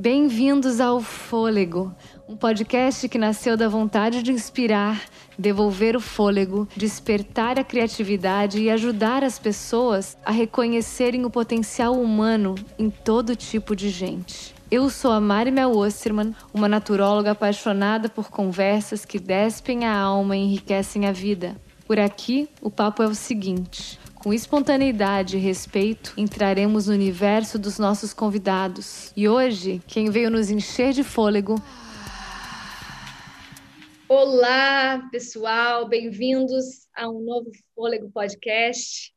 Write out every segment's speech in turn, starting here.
Bem-vindos ao Fôlego, um podcast que nasceu da vontade de inspirar, devolver o fôlego, despertar a criatividade e ajudar as pessoas a reconhecerem o potencial humano em todo tipo de gente. Eu sou a Mari Mel Osterman, uma naturóloga apaixonada por conversas que despem a alma e enriquecem a vida. Por aqui, o papo é o seguinte: com espontaneidade e respeito, entraremos no universo dos nossos convidados. E hoje, quem veio nos encher de fôlego. Olá, pessoal, bem-vindos a um novo Fôlego Podcast.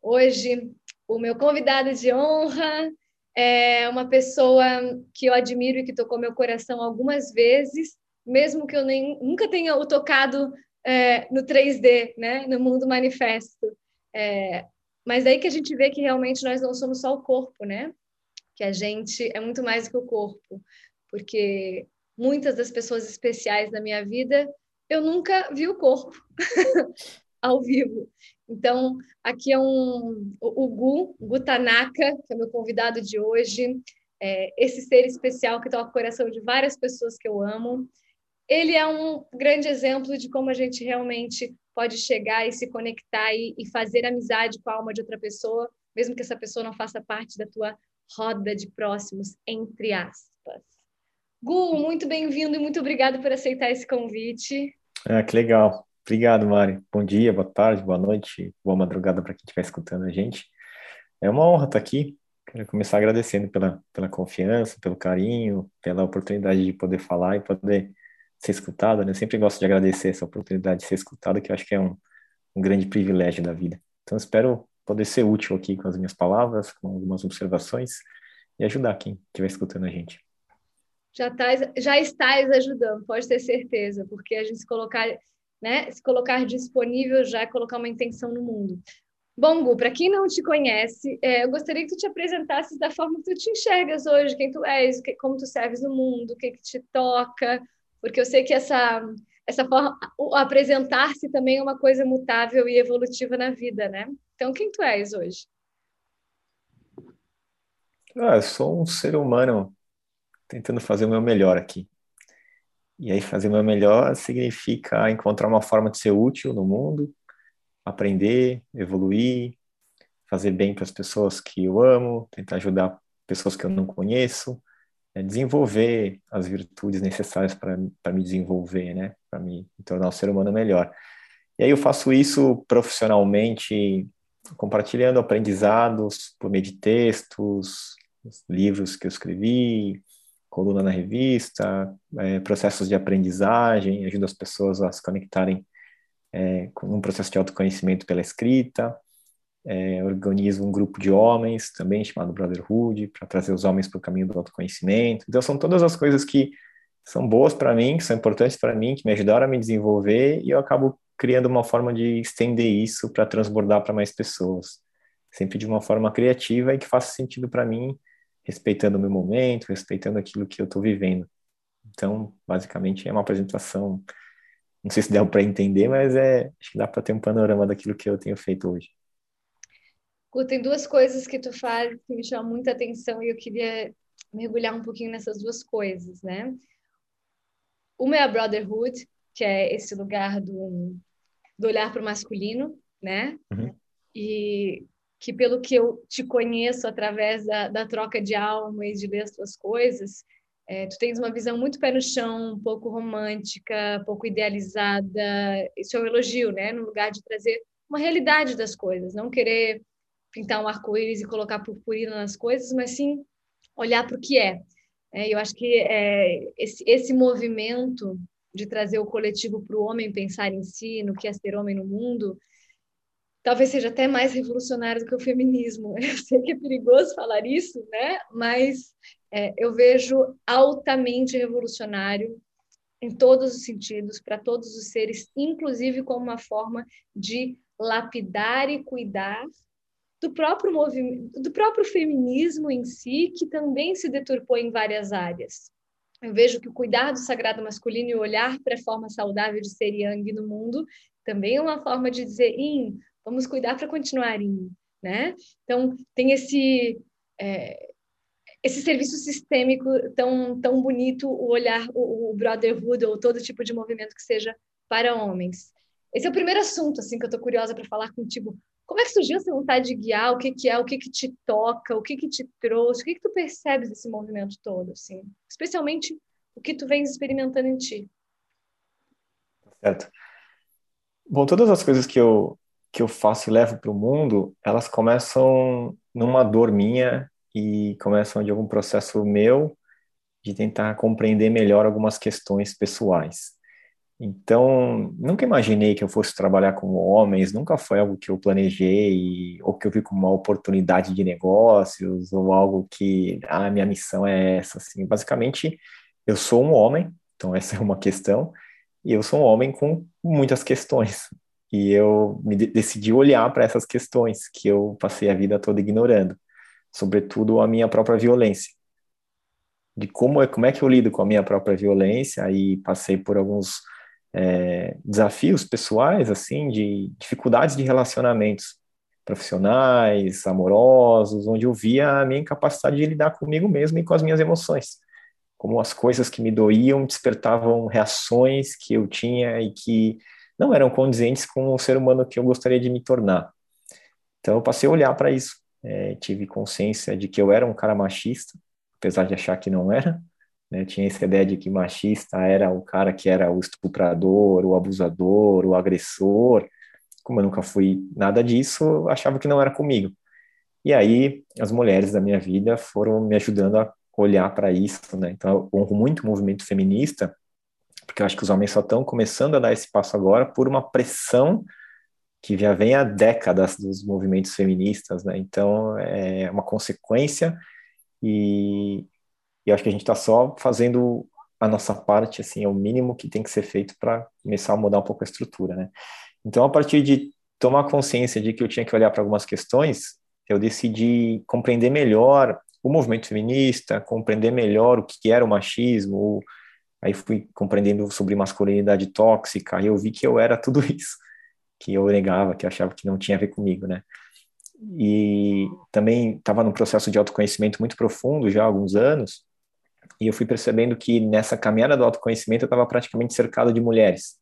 Hoje, o meu convidado de honra é uma pessoa que eu admiro e que tocou meu coração algumas vezes, mesmo que eu nem, nunca tenha o tocado é, no 3D, né, no mundo manifesto. É, mas aí que a gente vê que realmente nós não somos só o corpo, né? Que a gente é muito mais do que o corpo, porque muitas das pessoas especiais da minha vida eu nunca vi o corpo ao vivo. Então, aqui é um o, o Gu, Gu Tanaka, que é meu convidado de hoje, é, esse ser especial que toca o coração de várias pessoas que eu amo. Ele é um grande exemplo de como a gente realmente pode chegar e se conectar e, e fazer amizade com a alma de outra pessoa, mesmo que essa pessoa não faça parte da tua roda de próximos, entre aspas. Gu, muito bem-vindo e muito obrigado por aceitar esse convite. Ah, que legal. Obrigado, Mari. Bom dia, boa tarde, boa noite, boa madrugada para quem estiver escutando a gente. É uma honra estar aqui. Quero começar agradecendo pela, pela confiança, pelo carinho, pela oportunidade de poder falar e poder ser escutada, né? Eu sempre gosto de agradecer essa oportunidade de ser escutada, que eu acho que é um, um grande privilégio da vida. Então, espero poder ser útil aqui com as minhas palavras, com algumas observações e ajudar quem estiver escutando a gente. Já, tás, já estás ajudando, pode ter certeza, porque a gente se colocar, né, se colocar disponível já é colocar uma intenção no mundo. Bom, Gu, para quem não te conhece, é, eu gostaria que tu te apresentasses da forma que tu te enxergas hoje, quem tu és, que, como tu serves no mundo, o que, que te toca, porque eu sei que essa, essa forma, apresentar-se também é uma coisa mutável e evolutiva na vida, né? Então, quem tu és hoje? Ah, eu sou um ser humano tentando fazer o meu melhor aqui. E aí, fazer o meu melhor significa encontrar uma forma de ser útil no mundo, aprender, evoluir, fazer bem para as pessoas que eu amo, tentar ajudar pessoas que eu não conheço, é desenvolver as virtudes necessárias para me desenvolver, né? Para me tornar um ser humano melhor. E aí eu faço isso profissionalmente, compartilhando aprendizados por meio de textos, livros que eu escrevi, coluna na revista, é, processos de aprendizagem, ajudo as pessoas a se conectarem é, com um processo de autoconhecimento pela escrita é, organizo um grupo de homens também chamado Brotherhood para trazer os homens para o caminho do autoconhecimento. Então são todas as coisas que são boas para mim, que são importantes para mim, que me ajudaram a me desenvolver e eu acabo criando uma forma de estender isso para transbordar para mais pessoas, sempre de uma forma criativa e que faça sentido para mim, respeitando o meu momento, respeitando aquilo que eu estou vivendo. Então, basicamente é uma apresentação, não sei se dá para entender, mas é, acho que dá para ter um panorama daquilo que eu tenho feito hoje tem duas coisas que tu faz que me chamam muita atenção e eu queria mergulhar um pouquinho nessas duas coisas, né? Uma é a Brotherhood, que é esse lugar do, do olhar para o masculino, né? Uhum. E que pelo que eu te conheço através da, da troca de alma e de ler as tuas coisas, é, tu tens uma visão muito pé no chão, um pouco romântica, pouco idealizada. Isso é um elogio, né? No lugar de trazer uma realidade das coisas, não querer pintar um arco-íris e colocar purpurina nas coisas, mas sim olhar para o que é. é. Eu acho que é, esse, esse movimento de trazer o coletivo para o homem pensar em si, no que é ser homem no mundo, talvez seja até mais revolucionário do que o feminismo. Eu sei que é perigoso falar isso, né? Mas é, eu vejo altamente revolucionário em todos os sentidos, para todos os seres, inclusive como uma forma de lapidar e cuidar do próprio movimento, do próprio feminismo em si, que também se deturpou em várias áreas. Eu vejo que o cuidar do sagrado masculino e o olhar para a forma saudável de ser yang no mundo também é uma forma de dizer, in, vamos cuidar para continuar in, né? Então, tem esse... É, esse serviço sistêmico tão, tão bonito, o olhar, o, o brotherhood ou todo tipo de movimento que seja para homens. Esse é o primeiro assunto assim que eu estou curiosa para falar contigo. Como é que surgiu essa vontade de guiar? O que, que é? O que, que te toca? O que, que te trouxe? O que, que tu percebes desse movimento todo? Assim? Especialmente o que tu vens experimentando em ti. Certo. Bom, todas as coisas que eu, que eu faço e levo para o mundo, elas começam numa dor minha e começam de algum processo meu de tentar compreender melhor algumas questões pessoais. Então, nunca imaginei que eu fosse trabalhar com homens, nunca foi algo que eu planejei ou que eu vi como uma oportunidade de negócios ou algo que a ah, minha missão é essa, assim. Basicamente, eu sou um homem, então essa é uma questão, e eu sou um homem com muitas questões. E eu me decidi olhar para essas questões que eu passei a vida toda ignorando sobretudo a minha própria violência. De como é, como é que eu lido com a minha própria violência, aí passei por alguns é, desafios pessoais, assim, de dificuldades de relacionamentos profissionais, amorosos, onde eu via a minha incapacidade de lidar comigo mesmo e com as minhas emoções. Como as coisas que me doíam despertavam reações que eu tinha e que não eram condizentes com o ser humano que eu gostaria de me tornar. Então eu passei a olhar para isso é, tive consciência de que eu era um cara machista, apesar de achar que não era. Né? Tinha essa ideia de que machista era o cara que era o estuprador, o abusador, o agressor. Como eu nunca fui nada disso, achava que não era comigo. E aí as mulheres da minha vida foram me ajudando a olhar para isso, né? Então eu honro muito o movimento feminista, porque eu acho que os homens só estão começando a dar esse passo agora por uma pressão que já vem há décadas dos movimentos feministas, né? Então é uma consequência e, e acho que a gente está só fazendo a nossa parte, assim, é o mínimo que tem que ser feito para começar a mudar um pouco a estrutura, né? Então, a partir de tomar consciência de que eu tinha que olhar para algumas questões, eu decidi compreender melhor o movimento feminista, compreender melhor o que era o machismo, aí fui compreendendo sobre masculinidade tóxica, e eu vi que eu era tudo isso que eu negava, que eu achava que não tinha a ver comigo, né? E também estava num processo de autoconhecimento muito profundo já há alguns anos, e eu fui percebendo que nessa caminhada do autoconhecimento eu estava praticamente cercado de mulheres.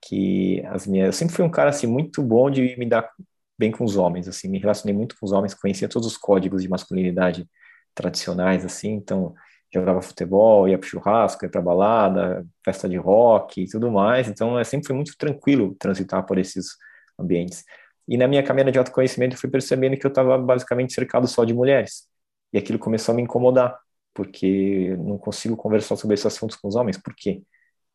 Que as minhas, eu sempre fui um cara assim muito bom de me dar bem com os homens, assim, me relacionei muito com os homens, conhecia todos os códigos de masculinidade tradicionais assim, então jogava futebol, ia para churrasco, ia para balada, festa de rock e tudo mais. Então, sempre foi muito tranquilo transitar por esses ambientes. E na minha caminhada de autoconhecimento, eu fui percebendo que eu estava basicamente cercado só de mulheres. E aquilo começou a me incomodar, porque não consigo conversar sobre esses assuntos com os homens. Por quê?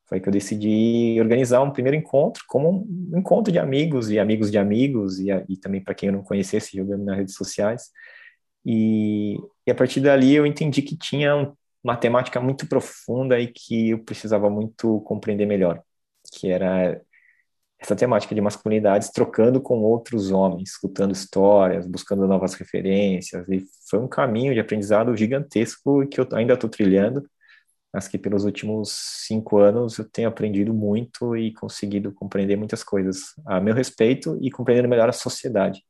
Foi que eu decidi organizar um primeiro encontro, como um encontro de amigos e amigos de amigos, e, e também para quem eu não conhecesse, jogando nas redes sociais. E, e, a partir dali eu entendi que tinha um uma temática muito profunda e que eu precisava muito compreender melhor, que era essa temática de masculinidades trocando com outros homens, escutando histórias, buscando novas referências, e foi um caminho de aprendizado gigantesco que eu ainda estou trilhando, mas que pelos últimos cinco anos eu tenho aprendido muito e conseguido compreender muitas coisas a meu respeito e compreendendo melhor a sociedade,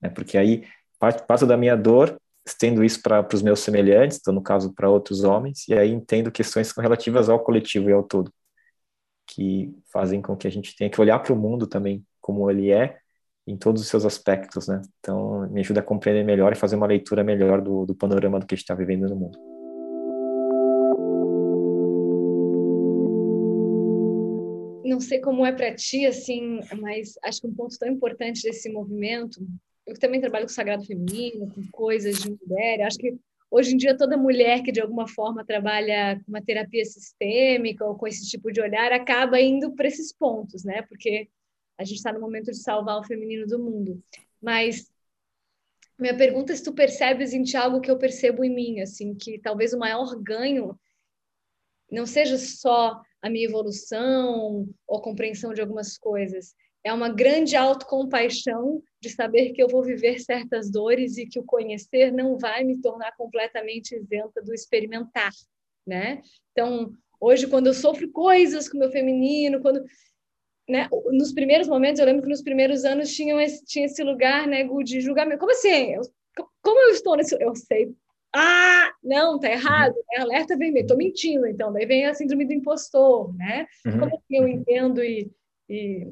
né? porque aí parte da minha dor estendo isso para os meus semelhantes, então, no caso, para outros homens, e aí entendo questões relativas ao coletivo e ao todo, que fazem com que a gente tenha que olhar para o mundo também como ele é, em todos os seus aspectos, né? Então, me ajuda a compreender melhor e fazer uma leitura melhor do, do panorama do que a gente está vivendo no mundo. Não sei como é para ti, assim, mas acho que um ponto tão importante desse movimento eu também trabalho com sagrado feminino, com coisas de mulher. Acho que hoje em dia toda mulher que de alguma forma trabalha com uma terapia sistêmica ou com esse tipo de olhar acaba indo para esses pontos, né? Porque a gente está no momento de salvar o feminino do mundo. Mas minha pergunta é se tu percebes em ti algo que eu percebo em mim, assim, que talvez o maior ganho não seja só a minha evolução ou compreensão de algumas coisas, é uma grande autocompaixão de saber que eu vou viver certas dores e que o conhecer não vai me tornar completamente isenta do experimentar, né? Então, hoje quando eu sofro coisas com o meu feminino, quando né, nos primeiros momentos, eu lembro que nos primeiros anos tinha esse, tinha esse lugar, né, de julgamento. Como assim? Eu, como eu estou nesse eu sei ah, não, tá errado, é alerta vermelho, tô mentindo, então, daí vem a síndrome do impostor, né? Uhum. Como assim eu entendo e, e,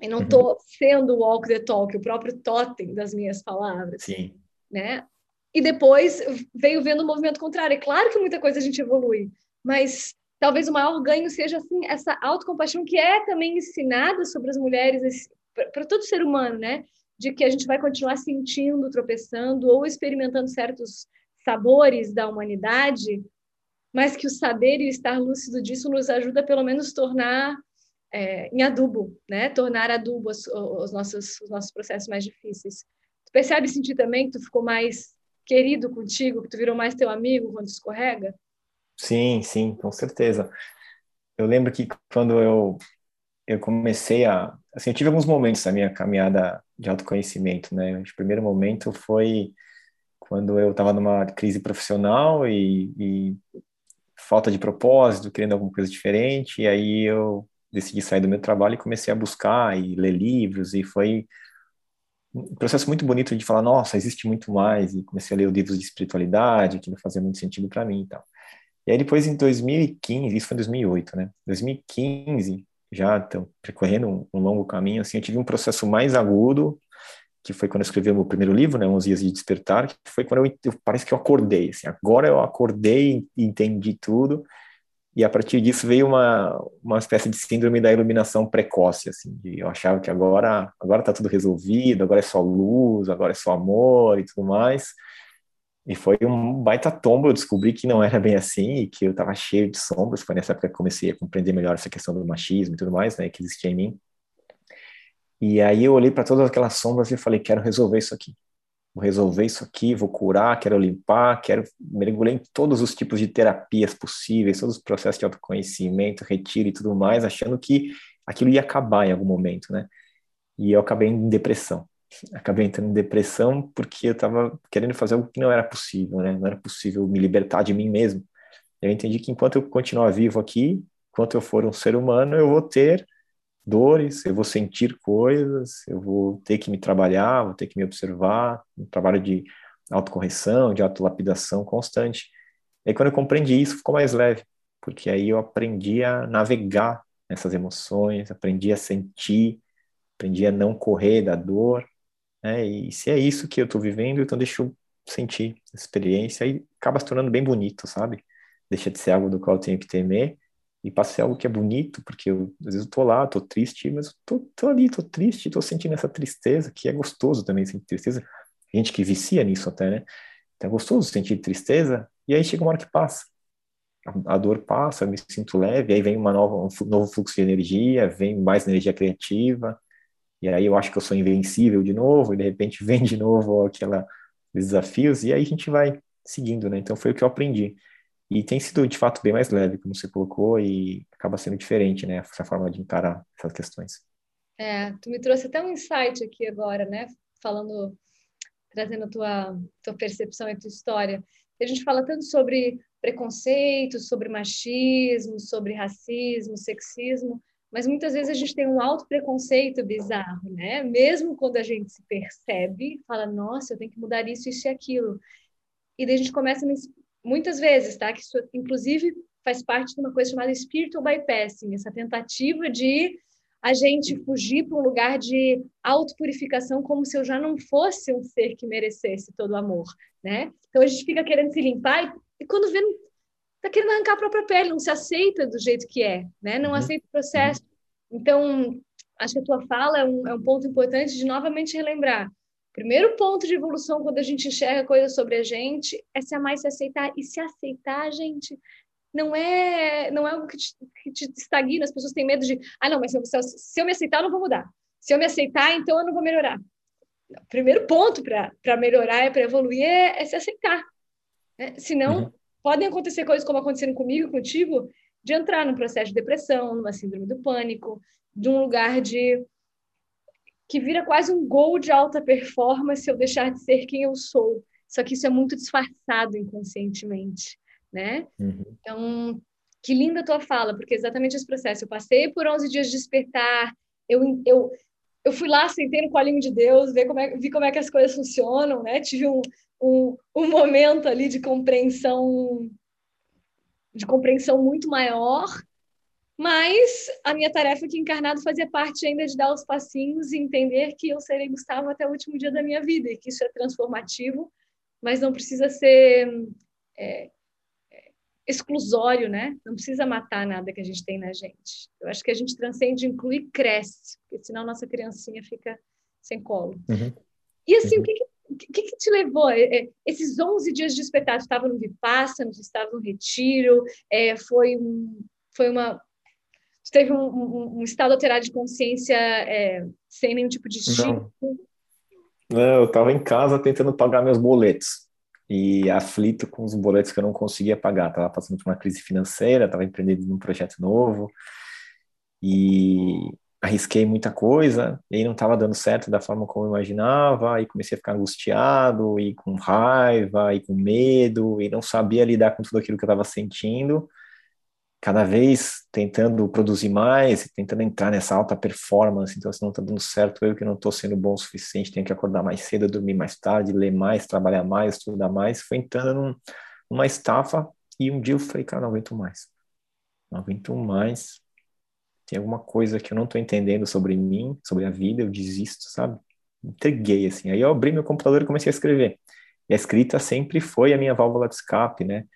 e não tô uhum. sendo o walk the talk, o próprio totem das minhas palavras, Sim. né? E depois veio vendo o movimento contrário. É claro que muita coisa a gente evolui, mas talvez o maior ganho seja assim essa autocompaixão que é também ensinada sobre as mulheres para todo ser humano, né? De que a gente vai continuar sentindo, tropeçando ou experimentando certos sabores da humanidade, mas que o saber e o estar lúcido disso nos ajuda pelo menos tornar é, em adubo, né? Tornar adubo os, os, nossos os nossos processos mais difíceis. Tu percebe sentir também que tu ficou mais querido contigo, que tu virou mais teu amigo quando escorrega? Sim, sim, com certeza. Eu lembro que quando eu eu comecei a assim, eu tive alguns momentos na minha caminhada de autoconhecimento, né? O primeiro momento foi quando eu estava numa crise profissional e, e, falta de propósito, querendo alguma coisa diferente, e aí eu decidi sair do meu trabalho e comecei a buscar e ler livros, e foi um processo muito bonito de falar, nossa, existe muito mais, e comecei a ler livros de espiritualidade, que não fazia muito sentido para mim e tal. E aí depois, em 2015, isso foi em 2008, né? 2015, já tô percorrendo um, um longo caminho, assim, eu tive um processo mais agudo, que foi quando eu escrevi o meu primeiro livro, né, 11 dias de despertar, que foi quando eu, eu parece que eu acordei, assim, agora eu acordei entendi tudo, e a partir disso veio uma, uma espécie de síndrome da iluminação precoce, assim, de eu achava que agora agora está tudo resolvido, agora é só luz, agora é só amor e tudo mais. E foi um baita tombo, eu descobri que não era bem assim e que eu estava cheio de sombras. Foi nessa época que comecei a compreender melhor essa questão do machismo e tudo mais, né, que existia em mim. E aí eu olhei para todas aquelas sombras e falei, quero resolver isso aqui. Vou resolver isso aqui, vou curar, quero limpar, quero mergulhar em todos os tipos de terapias possíveis, todos os processos de autoconhecimento, retiro e tudo mais, achando que aquilo ia acabar em algum momento, né? E eu acabei em depressão. Acabei entrando em depressão porque eu estava querendo fazer algo que não era possível, né? Não era possível me libertar de mim mesmo. Eu entendi que enquanto eu continuar vivo aqui, enquanto eu for um ser humano, eu vou ter dores, eu vou sentir coisas, eu vou ter que me trabalhar, vou ter que me observar, um trabalho de autocorreção, de autolapidação constante. E aí, quando eu compreendi isso, ficou mais leve, porque aí eu aprendi a navegar nessas emoções, aprendi a sentir, aprendi a não correr da dor, né? E se é isso que eu estou vivendo, então deixa eu sentir a experiência e acaba se tornando bem bonito, sabe? Deixa de ser algo do qual eu tenho que temer e passa algo que é bonito, porque eu, às vezes eu tô lá, tô triste, mas eu tô, tô ali, tô triste, tô sentindo essa tristeza, que é gostoso também sentir tristeza. Gente que vicia nisso até, né? Então é gostoso sentir tristeza, e aí chega uma hora que passa. A, a dor passa, eu me sinto leve, aí vem uma nova, um novo fluxo de energia, vem mais energia criativa, e aí eu acho que eu sou invencível de novo, e de repente vem de novo aquela desafios, e aí a gente vai seguindo, né? Então foi o que eu aprendi. E tem sido, de fato, bem mais leve, como você colocou, e acaba sendo diferente, né? Essa forma de encarar essas questões. É, tu me trouxe até um insight aqui agora, né? Falando, trazendo a tua, tua percepção e tua história. A gente fala tanto sobre preconceito, sobre machismo, sobre racismo, sexismo, mas muitas vezes a gente tem um alto preconceito bizarro, né? Mesmo quando a gente se percebe, fala, nossa, eu tenho que mudar isso, isso e aquilo. E daí a gente começa muitas vezes, tá? Que isso, inclusive, faz parte de uma coisa chamada spiritual bypassing, essa tentativa de a gente fugir para um lugar de autopurificação como se eu já não fosse um ser que merecesse todo o amor, né? Então a gente fica querendo se limpar e, e quando vê tá querendo arrancar a própria pele, não se aceita do jeito que é, né? Não uhum. aceita o processo. Então, acho que a tua fala é um, é um ponto importante de novamente relembrar Primeiro ponto de evolução quando a gente enxerga coisas sobre a gente é se amar e se aceitar. E se aceitar, gente, não é não é algo que te, que te estagna. As pessoas têm medo de, ah, não, mas se eu, se eu me aceitar, eu não vou mudar. Se eu me aceitar, então eu não vou melhorar. O primeiro ponto para melhorar, é para evoluir, é, é, se aceitar. Né? Senão, uhum. podem acontecer coisas como aconteceram comigo e contigo, de entrar num processo de depressão, numa síndrome do pânico, de um lugar de que vira quase um gol de alta performance se eu deixar de ser quem eu sou. Só que isso é muito disfarçado inconscientemente, né? Uhum. Então, que linda a tua fala, porque exatamente esse processo. Eu passei por 11 dias de despertar, eu, eu, eu fui lá, sentei no colinho de Deus, vi como é, vi como é que as coisas funcionam, né? Tive um, um, um momento ali de compreensão de compreensão muito maior, mas a minha tarefa aqui encarnado fazia parte ainda de dar os passinhos e entender que eu serei Gustavo até o último dia da minha vida e que isso é transformativo, mas não precisa ser é, é, exclusório, né? Não precisa matar nada que a gente tem na gente. Eu acho que a gente transcende, inclui e cresce, porque senão nossa criancinha fica sem colo. Uhum. E assim, uhum. o que, que o que, que, te levou? É, é, esses 11 dias de espetáculo, estava no Vipassana, estava no retiro, é, foi, um, foi uma... Teve um, um, um, estado alterado de consciência é, sem nenhum tipo de estímulo? Não, eu estava em casa tentando pagar meus boletos e aflito com os boletos que eu não conseguia pagar. Estava passando por uma crise financeira, estava empreendendo num projeto novo e arrisquei muita coisa e não estava dando certo da forma como eu imaginava e comecei a ficar angustiado e com raiva e com medo e não sabia lidar com tudo aquilo que eu estava sentindo cada vez tentando produzir mais tentando entrar nessa alta performance então se não está dando certo eu que não estou sendo bom o suficiente tenho que acordar mais cedo dormir mais tarde ler mais trabalhar mais estudar mais foi entrando num, numa estafa e um dia eu falei cara não aguento mais não aguento mais tem alguma coisa que eu não estou entendendo sobre mim, sobre a vida, eu desisto, sabe? Entreguei, assim. Aí eu abri meu computador e comecei a escrever. E a escrita sempre foi a minha válvula de escape, né?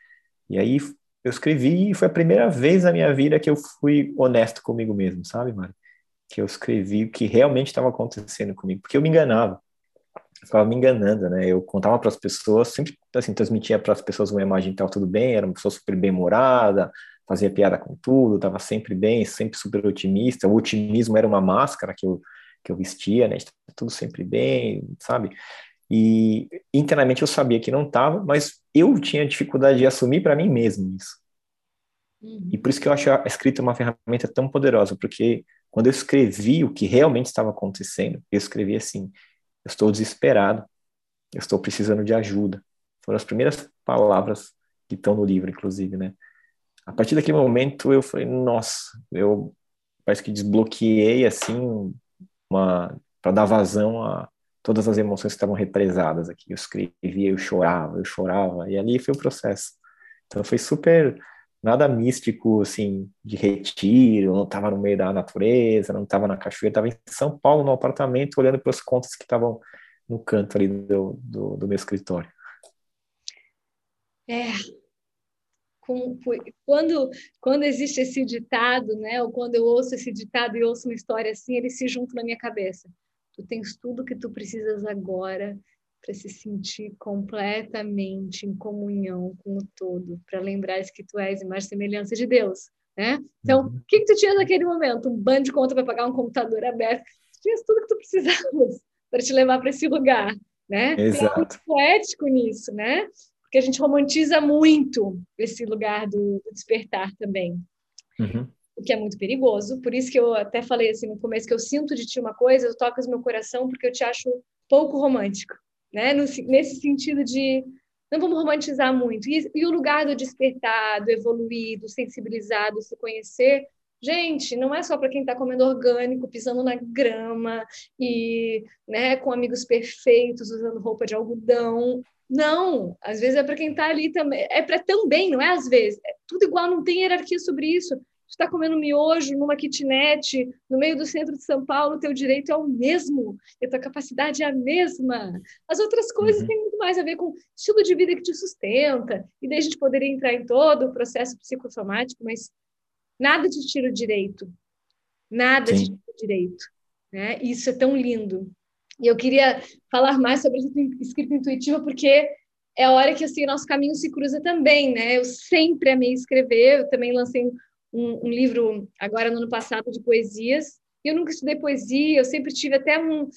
E aí eu escrevi e foi a primeira vez na minha vida que eu fui honesto comigo mesmo, sabe, Mari? Que eu escrevi o que realmente estava acontecendo comigo, porque eu me enganava. Eu ficava me enganando, né? Eu contava para as pessoas, sempre assim, transmitia para as pessoas uma imagem que estava tudo bem, era uma pessoa super bem-humorada, fazia piada com tudo, estava sempre bem, sempre super otimista. O otimismo era uma máscara que eu, que eu vestia, né? Tudo sempre bem, sabe? E internamente eu sabia que não estava, mas eu tinha dificuldade de assumir para mim mesmo isso. Uhum. E por isso que eu acho a escrita uma ferramenta tão poderosa, porque quando eu escrevi o que realmente estava acontecendo, eu escrevi assim: eu estou desesperado, eu estou precisando de ajuda. Foram as primeiras palavras que estão no livro, inclusive, né? a partir daquele momento eu falei, nossa, eu parece que desbloqueei assim uma para dar vazão a todas as emoções estavam represadas aqui. Eu escrevia, eu chorava, eu chorava e ali foi o processo. Então foi super nada místico assim de retiro, não estava no meio da natureza, não estava na cachoeira, estava em São Paulo no apartamento olhando para as contas que estavam no canto ali do, do, do meu escritório. É, com, quando, quando existe esse ditado, né, ou quando eu ouço esse ditado e ouço uma história assim, ele se junta na minha cabeça. Tu tens tudo que tu precisas agora para se sentir completamente em comunhão com o todo, para lembrar que tu és e semelhança de Deus, né? Então, uhum. o que, que tu tinha naquele momento? Um bando de conta para pagar um computador aberto. Tu tinhas tudo que tu precisavas para te levar para esse lugar, né? Exato. Tem algo poético nisso, né? porque a gente romantiza muito esse lugar do, despertar também. Uhum. O que é muito perigoso. Por isso que eu até falei assim no começo que eu sinto de ti uma coisa, eu toco no meu coração porque eu te acho pouco romântico, né? Nesse sentido de não vamos romantizar muito. E, e o lugar do despertar, do evoluir, do sensibilizar, do se conhecer, Gente, não é só para quem está comendo orgânico, pisando na grama e né, com amigos perfeitos, usando roupa de algodão. Não, às vezes é para quem está ali também. É para também, não é às vezes. É tudo igual, não tem hierarquia sobre isso. Está comendo miojo numa kitnet no meio do centro de São Paulo, teu direito é o mesmo, a tua capacidade é a mesma. As outras coisas uhum. têm muito mais a ver com estilo de vida que te sustenta. E daí a gente poderia entrar em todo o processo psicossomático, mas nada te tira o direito. Nada Sim. te tira o direito. Né? Isso é tão lindo. E eu queria falar mais sobre a escrita intuitiva, porque é a hora que assim, nosso caminho se cruza também, né? Eu sempre amei escrever, eu também lancei um, um livro agora no ano passado de poesias, eu nunca estudei poesia, eu sempre tive até um.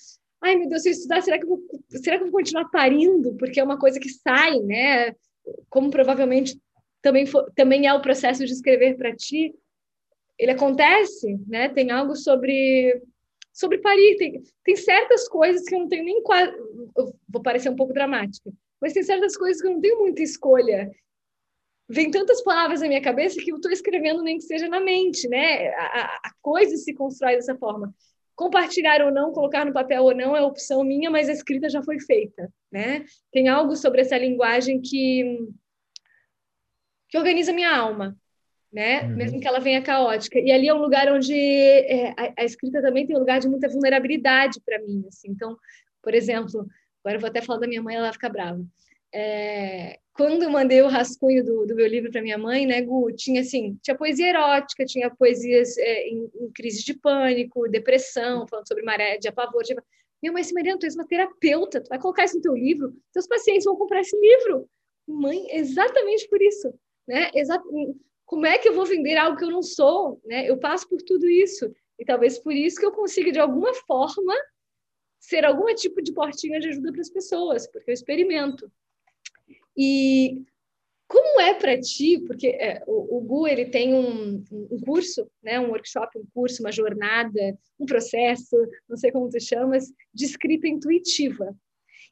Ai, meu Deus, se eu estudar, será que eu vou, será que eu vou continuar parindo? Porque é uma coisa que sai, né? Como provavelmente também, for, também é o processo de escrever para ti, ele acontece, né? Tem algo sobre sobre Paris. Tem, tem certas coisas que eu não tenho nem quase. vou parecer um pouco dramática, mas tem certas coisas que eu não tenho muita escolha. Vem tantas palavras na minha cabeça que eu estou escrevendo nem que seja na mente, né? A, a, coisa se constrói dessa forma. compartilhar ou não, colocar no papel ou não é opção minha, mas a escrita já foi feita, né? Tem algo sobre essa linguagem que que organiza minha alma, né? Uhum. Mesmo que ela venha caótica. E ali é um lugar onde é, a, a, escrita também tem um lugar de muita vulnerabilidade para mim, assim. Então, por exemplo, agora eu vou até falar da minha mãe, ela vai ficar brava. É, quando mandei o rascunho do, do meu livro para minha mãe, né, Gu, tinha assim, tinha poesia erótica, tinha poesias é, em, em, crise de pânico, depressão, falando sobre maré de apavor. Tipo, minha mãe, Mariana, tu és uma terapeuta, tu vai colocar isso no teu livro, teus pacientes vão comprar esse livro. Mãe, exatamente por isso, né? Exa como é que eu vou vender algo que eu não sou, né? Eu passo por tudo isso. E talvez por isso que eu consiga, de alguma forma, ser algum tipo de portinha de ajuda para as pessoas, porque eu experimento. E como é para ti, porque é, o, o Gu ele tem um, um, curso, né, um workshop, um curso, uma jornada, um processo, não sei como tu chamas, de escrita intuitiva.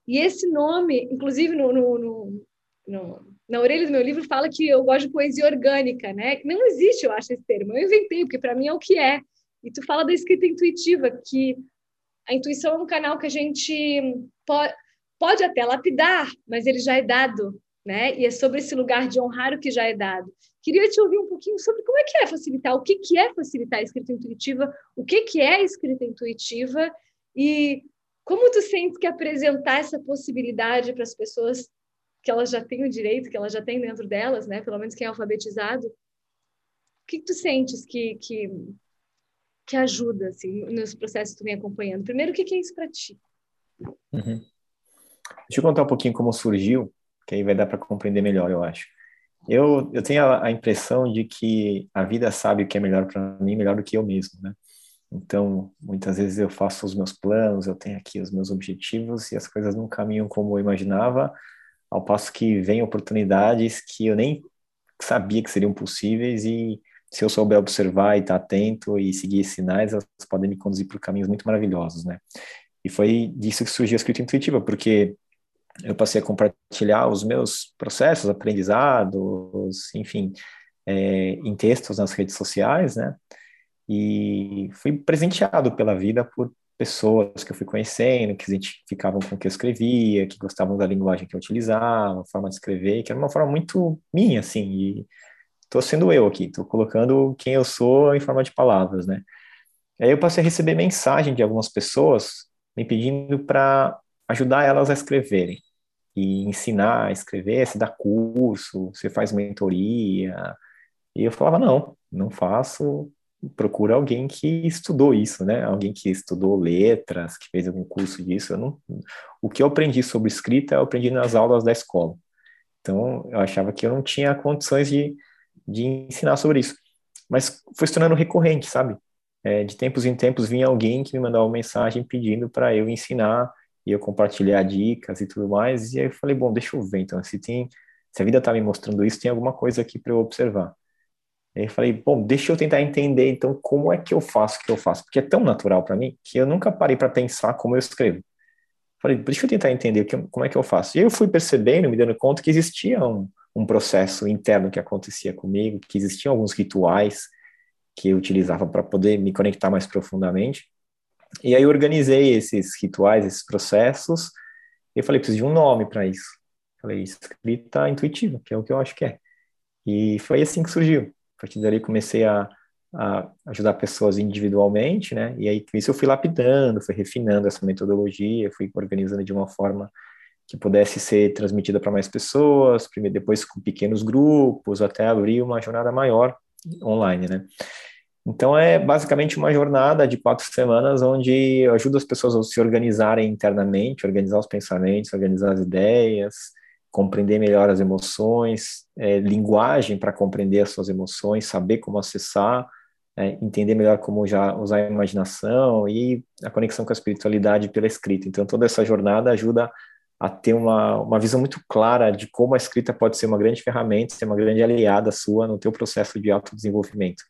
E esse nome, inclusive no, no, no, no, na orelha do meu livro fala que eu gosto de poesia orgânica, né? Não existe, eu acho, esse termo. Eu inventei, porque para mim é o que é. E tu fala da escrita intuitiva, que a intuição é um canal que a gente pode, pode até lapidar, mas ele já é dado, né? E é sobre esse lugar de honrar o que já é dado. Queria te ouvir um pouquinho sobre como é que é facilitar, o que, que é facilitar a escrita intuitiva, o que, que é a escrita intuitiva e como tu sentes que apresentar essa possibilidade para as pessoas que elas já têm o direito, que elas já têm dentro delas, né? Pelo menos quem é alfabetizado. O que, que tu sentes que, que, que ajuda, assim, nos processos que tu vem acompanhando? Primeiro, o que, que é isso para ti? Uhum. Deixa eu contar um pouquinho como surgiu, que aí vai dar para compreender melhor, eu acho. Eu, eu tenho a, a, impressão de que a vida sabe o que é melhor para mim, melhor do que eu mesmo, né? Então, muitas vezes eu faço os meus planos, eu tenho aqui os meus objetivos e as coisas não caminham como eu imaginava, ao passo que vem oportunidades que eu nem sabia que seriam possíveis e se eu souber observar e estar atento e seguir sinais, elas podem me conduzir por caminhos muito maravilhosos, né? E foi disso que surgiu a escrita intuitiva, porque eu passei a compartilhar os meus processos, aprendizados, enfim, é, em textos nas redes sociais, né? E fui presenteado pela vida por pessoas que eu fui conhecendo, que se identificavam com o que eu escrevia, que gostavam da linguagem que eu utilizava, a forma de escrever, que era uma forma muito minha, assim, e tô sendo eu aqui, tô colocando quem eu sou em forma de palavras, né? Aí eu passei a receber mensagem de algumas pessoas me pedindo para ajudar elas a escreverem e ensinar a escrever, se dá curso, você faz mentoria. E eu falava, não, não faço, procura alguém que estudou isso, né? Alguém que estudou letras, que fez algum curso disso. Não, o que eu aprendi sobre escrita, eu aprendi nas aulas da escola. Então, eu achava que eu não tinha condições de, de ensinar sobre isso. Mas foi se tornando recorrente, sabe? é, de tempos em tempos vinha alguém que me mandava uma mensagem pedindo para eu ensinar e eu compartilhar dicas e tudo mais. E aí eu falei, bom, deixa eu ver, então, se tem, se a vida está me mostrando isso, tem alguma coisa aqui para eu observar. E aí eu falei, bom, deixa eu tentar entender, então, como é que eu faço o que eu faço, porque é tão natural para mim que eu nunca parei para pensar como eu escrevo. Falei, deixa eu tentar entender como é que eu faço. E eu fui percebendo, me dando conta que existia um, um processo interno que acontecia comigo, que existiam alguns rituais que eu utilizava para poder me conectar mais profundamente. E aí organizei esses rituais, esses processos, e eu falei, preciso de um nome para isso. Falei, escrita intuitiva, que é o que eu acho que é. E foi assim que surgiu. A partir dali comecei a, a ajudar pessoas individualmente, né? E aí isso eu fui lapidando, fui refinando essa metodologia, fui organizando de uma forma que pudesse ser transmitida para mais pessoas, primeiro depois com pequenos grupos, até abrir uma jornada maior online, né? Então é basicamente uma jornada de quatro semanas onde eu ajudo as pessoas a se organizarem internamente, organizar os pensamentos, organizar as ideias, compreender melhor as emoções, é, linguagem para compreender as suas emoções, saber como acessar, é, entender melhor como já usar a imaginação e a conexão com a espiritualidade pela escrita. Então toda essa jornada ajuda a ter uma, uma visão muito clara de como a escrita pode ser uma grande ferramenta, ser uma grande aliada sua no teu processo de autodesenvolvimento.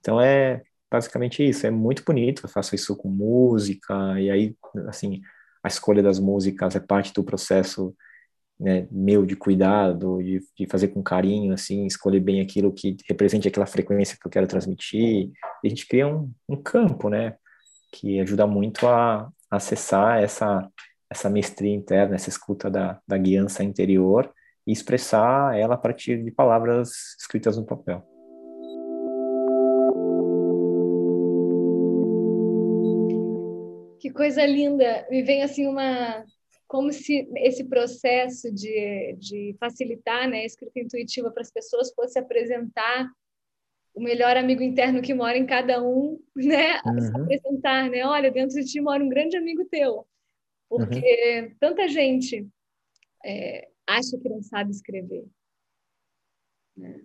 Então é basicamente isso, é muito bonito, eu faço isso com música, e aí, assim, a escolha das músicas é parte do processo né, meu de cuidado, de, de, fazer com carinho, assim, escolher bem aquilo que represente aquela frequência que eu quero transmitir, e a gente cria um, um campo, né, que ajuda muito a acessar essa, essa mestria interna, essa escuta da, da guiança interior e expressar ela a partir de palavras escritas no papel. Coisa linda! Me vem assim uma como se esse processo de, de facilitar né, a escrita intuitiva para as pessoas fosse apresentar o melhor amigo interno que mora em cada um, né? Uhum. apresentar, né? Olha, dentro de ti mora um grande amigo teu. Porque uhum. tanta gente é, acha que não sabe escrever. Né?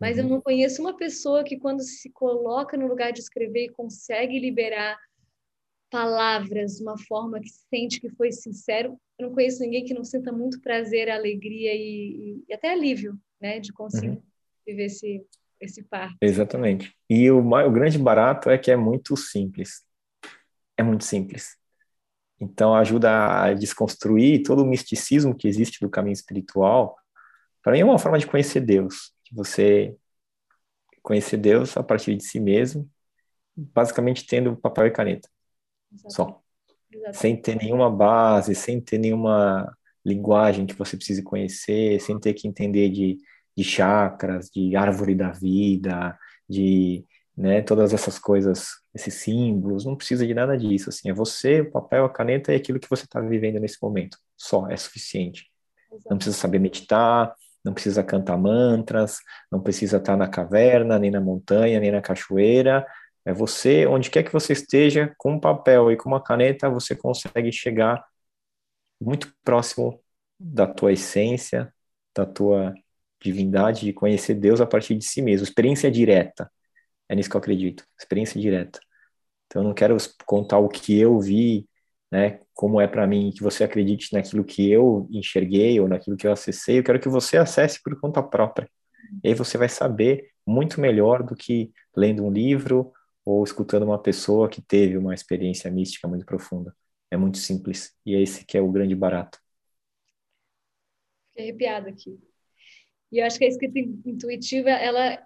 Mas uhum. eu não conheço uma pessoa que, quando se coloca no lugar de escrever, consegue liberar palavras uma forma que sente que foi sincero. Eu não conheço ninguém que não sinta muito prazer, alegria e, e até alívio, né, de conseguir uhum. viver esse esse par. Exatamente. E o, o grande barato é que é muito simples. É muito simples. Então ajuda a desconstruir todo o misticismo que existe do caminho espiritual. Para mim é uma forma de conhecer Deus, de você conhecer Deus a partir de si mesmo, basicamente tendo papel e caneta. Exatamente. Só. Exatamente. Sem ter nenhuma base, sem ter nenhuma linguagem que você precise conhecer, sem ter que entender de, de chakras, de árvore da vida, de né, todas essas coisas, esses símbolos, não precisa de nada disso, assim, é você, o papel, a caneta e aquilo que você está vivendo nesse momento, só, é suficiente. Exatamente. Não precisa saber meditar, não precisa cantar mantras, não precisa estar na caverna, nem na montanha, nem na cachoeira, é você, onde quer que você esteja, com um papel e com uma caneta, você consegue chegar muito próximo da tua essência, da tua divindade, de conhecer Deus a partir de si mesmo. Experiência direta. É nisso que eu acredito. Experiência direta. Então, eu não quero contar o que eu vi, né, como é para mim, que você acredite naquilo que eu enxerguei ou naquilo que eu acessei. Eu quero que você acesse por conta própria. E aí você vai saber muito melhor do que lendo um livro ou escutando uma pessoa que teve uma experiência mística muito profunda. É muito simples e é esse que é o grande barato. Fiquei arrepiada aqui. E eu acho que a escrita intuitiva, ela,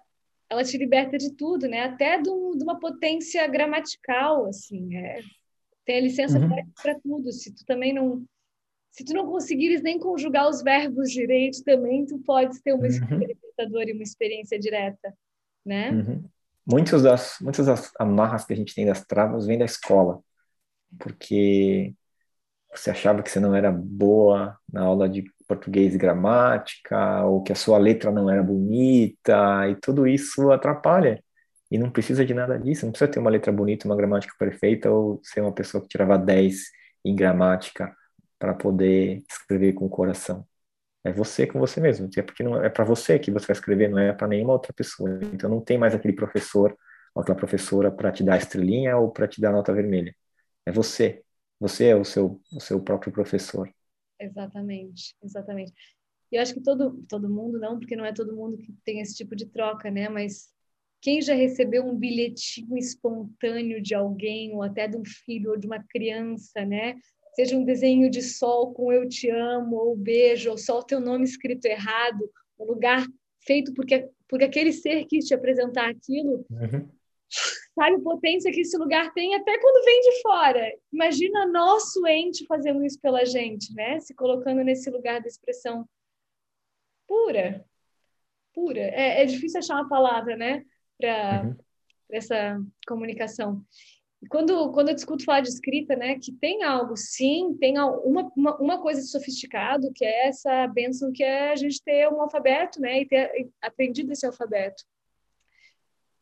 ela te liberta de tudo, né? Até de, um, de uma potência gramatical, assim. É, tem a licença uhum. para tudo. Se tu também não... Se tu não conseguires nem conjugar os verbos direito, também tu podes ter uma uhum. e uma experiência direta, né? Uhum muitas das, muitas das amarras que a gente tem das travas vêm da escola, porque você achava que você não era boa na aula de português e gramática, ou que a sua letra não era bonita, e tudo isso atrapalha. E não precisa de nada disso, não precisa ter uma letra bonita, uma gramática perfeita, ou ser uma pessoa que tirava 10 em gramática para poder escrever com o coração. É você com você mesmo. É porque não é para você que você vai escrever, não é para nenhuma outra pessoa. Então não tem mais aquele professor ou aquela professora para te dar estrelinha ou para te dar nota vermelha. É você. Você é o seu o seu próprio professor. Exatamente, exatamente. E eu acho que todo todo mundo não, porque não é todo mundo que tem esse tipo de troca, né? Mas quem já recebeu um bilhetinho espontâneo de alguém ou até de um filho ou de uma criança, né? Seja um desenho de sol com eu te amo, ou beijo, ou só o teu nome escrito errado, um lugar feito porque, porque aquele ser quis te apresentar aquilo. Uhum. Sabe a potência que esse lugar tem até quando vem de fora. Imagina nosso ente fazendo isso pela gente, né? Se colocando nesse lugar da expressão pura. Pura. É, é difícil achar uma palavra, né? Para uhum. essa comunicação quando, quando eu discuto falar de escrita, né, que tem algo, sim, tem uma, uma, uma coisa de sofisticado, que é essa benção que é a gente ter um alfabeto, né, e ter aprendido esse alfabeto.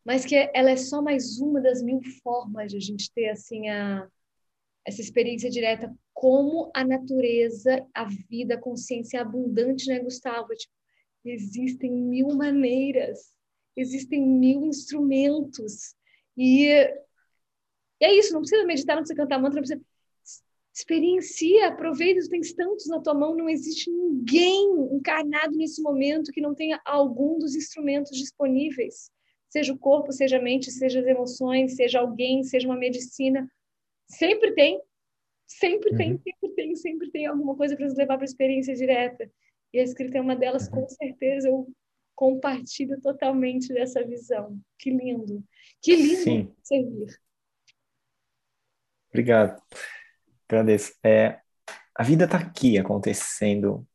Mas que ela é só mais uma das mil formas de a gente ter, assim, a, essa experiência direta, como a natureza, a vida, a consciência é abundante, né, Gustavo? Tipo, existem mil maneiras, existem mil instrumentos, e e é isso, não precisa meditar, não precisa cantar mantra, não precisa... Experiencia, aproveita, tu tens tantos na tua mão, não existe ninguém encarnado nesse momento que não tenha algum dos instrumentos disponíveis. Seja o corpo, seja a mente, seja as emoções, seja alguém, seja uma medicina. Sempre tem, sempre uhum. tem, sempre tem, sempre tem alguma coisa para nos levar para a experiência direta. E a escrita é uma delas, uhum. com certeza. Eu compartilho totalmente dessa visão. Que lindo. Que lindo Sim. servir. Obrigado. Agradeço. É, a vida está aqui acontecendo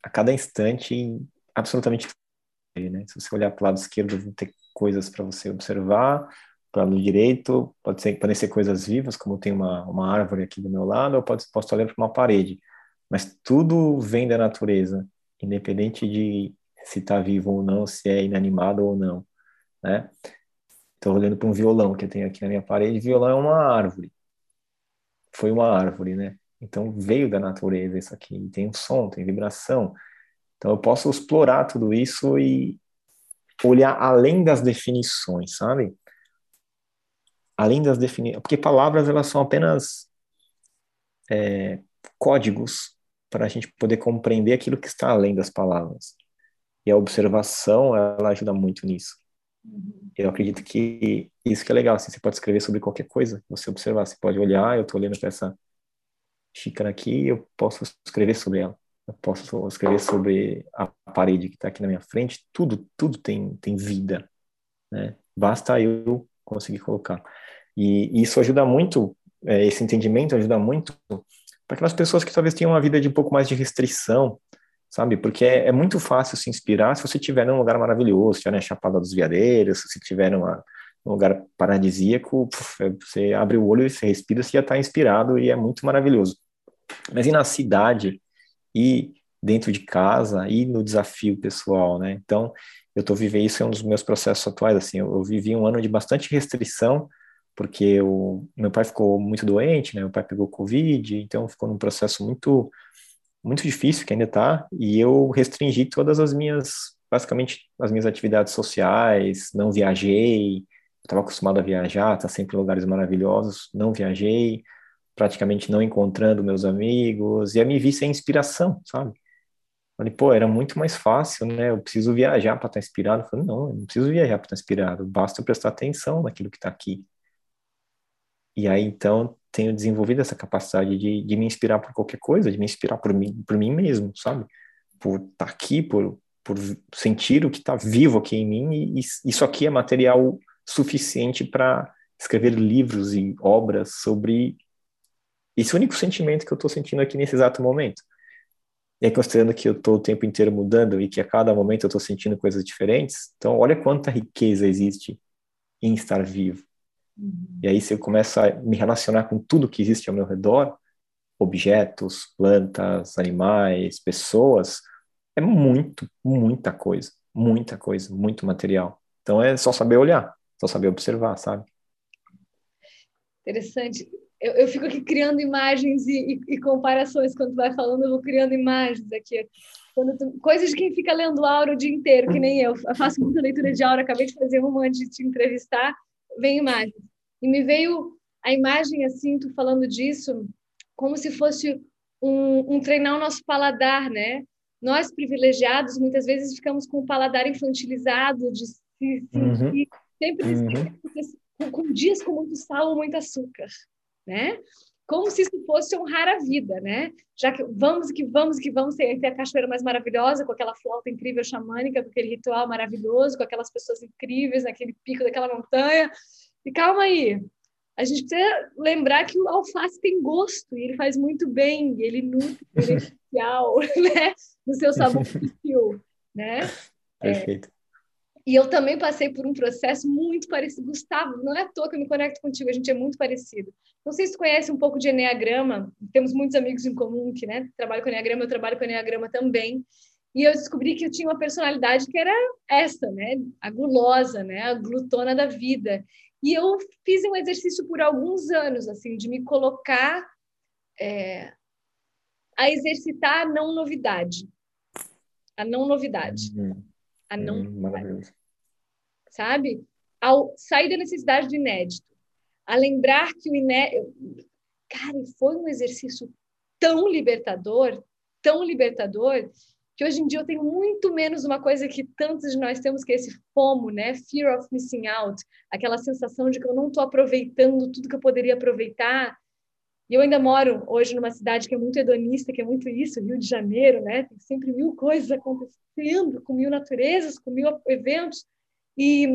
a cada instante em absolutamente tudo. Né? Se você olhar para o lado esquerdo, vão ter coisas para você observar, para o lado direito, pode ser, podem ser coisas vivas, como tem uma, uma árvore aqui do meu lado, ou pode, posso olhar para uma parede. Mas tudo vem da natureza, independente de se está vivo ou não, se é inanimado ou não. Né? Estou olhando para um violão que eu tenho aqui na minha parede. Violão é uma árvore. Foi uma árvore, né? Então veio da natureza isso aqui. Tem um som, tem vibração. Então eu posso explorar tudo isso e olhar além das definições, sabe? Além das definições. Porque palavras elas são apenas é, códigos para a gente poder compreender aquilo que está além das palavras. E a observação, ela ajuda muito nisso. Uhum. Eu acredito que isso que é legal, assim, você pode escrever sobre qualquer coisa, você observar, você pode olhar, eu estou olhando para essa xícara aqui, eu posso escrever sobre ela. Eu posso escrever sobre a parede que está aqui na minha frente, tudo, tudo tem, tem vida, né? Basta eu conseguir colocar. E, isso ajuda muito, é, esse entendimento ajuda muito para aquelas pessoas que talvez tenham uma vida de um pouco mais de restrição, sabe? Porque é, é, muito fácil se inspirar se você estiver num lugar maravilhoso, se estiver na Chapada dos Veadeiros, se estiver numa, num lugar paradisíaco, é, você abre o olho e você respira, você já está inspirado e é muito maravilhoso. Mas e na cidade e dentro de casa e no desafio pessoal, né? Então, eu estou vivendo isso é um dos meus processos atuais, assim, eu, eu vivi um ano de bastante restrição, porque o meu pai ficou muito doente, né? Meu pai pegou Covid, então ficou num processo muito muito difícil que ainda está, e eu restringi todas as minhas, basicamente, as minhas atividades sociais, não viajei, estava acostumado a viajar, tá sempre em lugares maravilhosos, não viajei, praticamente não encontrando meus amigos, e a me vi sem inspiração, sabe? Falei, pô, era muito mais fácil, né? Eu preciso viajar para estar tá inspirado. Falei, não, eu não preciso viajar para estar tá inspirado, basta eu prestar atenção naquilo que está aqui. E aí, então, tenho desenvolvido essa capacidade de, de me inspirar por qualquer coisa, de me inspirar por mim, por mim mesmo, sabe? Por estar tá aqui, por, por sentir o que está vivo aqui em mim, e, e isso aqui é material suficiente para escrever livros e obras sobre esse único sentimento que eu estou sentindo aqui nesse exato momento. E aí, considerando que eu estou o tempo inteiro mudando e que a cada momento eu estou sentindo coisas diferentes, então olha quanta riqueza existe em estar vivo. E aí, se eu começo a me relacionar com tudo que existe ao meu redor, objetos, plantas, animais, pessoas, é muito, muita coisa, muita coisa, muito material. Então é só saber olhar, só saber observar, sabe? Interessante. Eu, eu fico aqui criando imagens e, e, e, comparações. Quando tu vai falando, eu vou criando imagens aqui. Tu, coisas de quem fica lendo aura o dia inteiro, que nem eu. Eu faço muita leitura de aura, acabei de fazer uma antes de te entrevistar, vem imagens. E me veio a imagem, assim, tu falando disso, como se fosse um, um treinar o nosso paladar, né? Nós, privilegiados, muitas vezes ficamos com o paladar infantilizado, de se uhum. sempre uhum. com, dias com muito sal ou muito açúcar, né? Como se isso fosse honrar a vida, né? Já que vamos que vamos que vamos ter a cachoeira mais maravilhosa, com aquela flauta incrível xamânica, com aquele ritual maravilhoso, com aquelas pessoas incríveis naquele pico daquela montanha, e calma aí, a gente precisa lembrar que o alface tem gosto e ele faz muito bem, ele nutre, ele é especial, né? No seu sabor né? Perfeito. É. E eu também passei por um processo muito parecido. Gustavo, não é à toa que eu me conecto contigo, a gente é muito parecido. Não sei se tu conhece um pouco de Enneagrama, temos muitos amigos em comum que, né, trabalham com Enneagrama, eu trabalho com Enneagrama também. E eu descobri que eu tinha uma personalidade que era essa, né, a gulosa, né, a glutona da vida. E eu fiz um exercício por alguns anos, assim, de me colocar é, a exercitar a não novidade. A não novidade. Uhum. A não uhum, novidade. Sabe? Ao sair da necessidade do inédito. A lembrar que o inédito... Cara, foi um exercício tão libertador, tão libertador, que hoje em dia eu tenho muito menos uma coisa que tantos de nós temos, que é esse FOMO, né? Fear of missing out, aquela sensação de que eu não estou aproveitando tudo que eu poderia aproveitar. E eu ainda moro hoje numa cidade que é muito hedonista, que é muito isso, Rio de Janeiro, né? Tem sempre mil coisas acontecendo, com mil naturezas, com mil eventos. E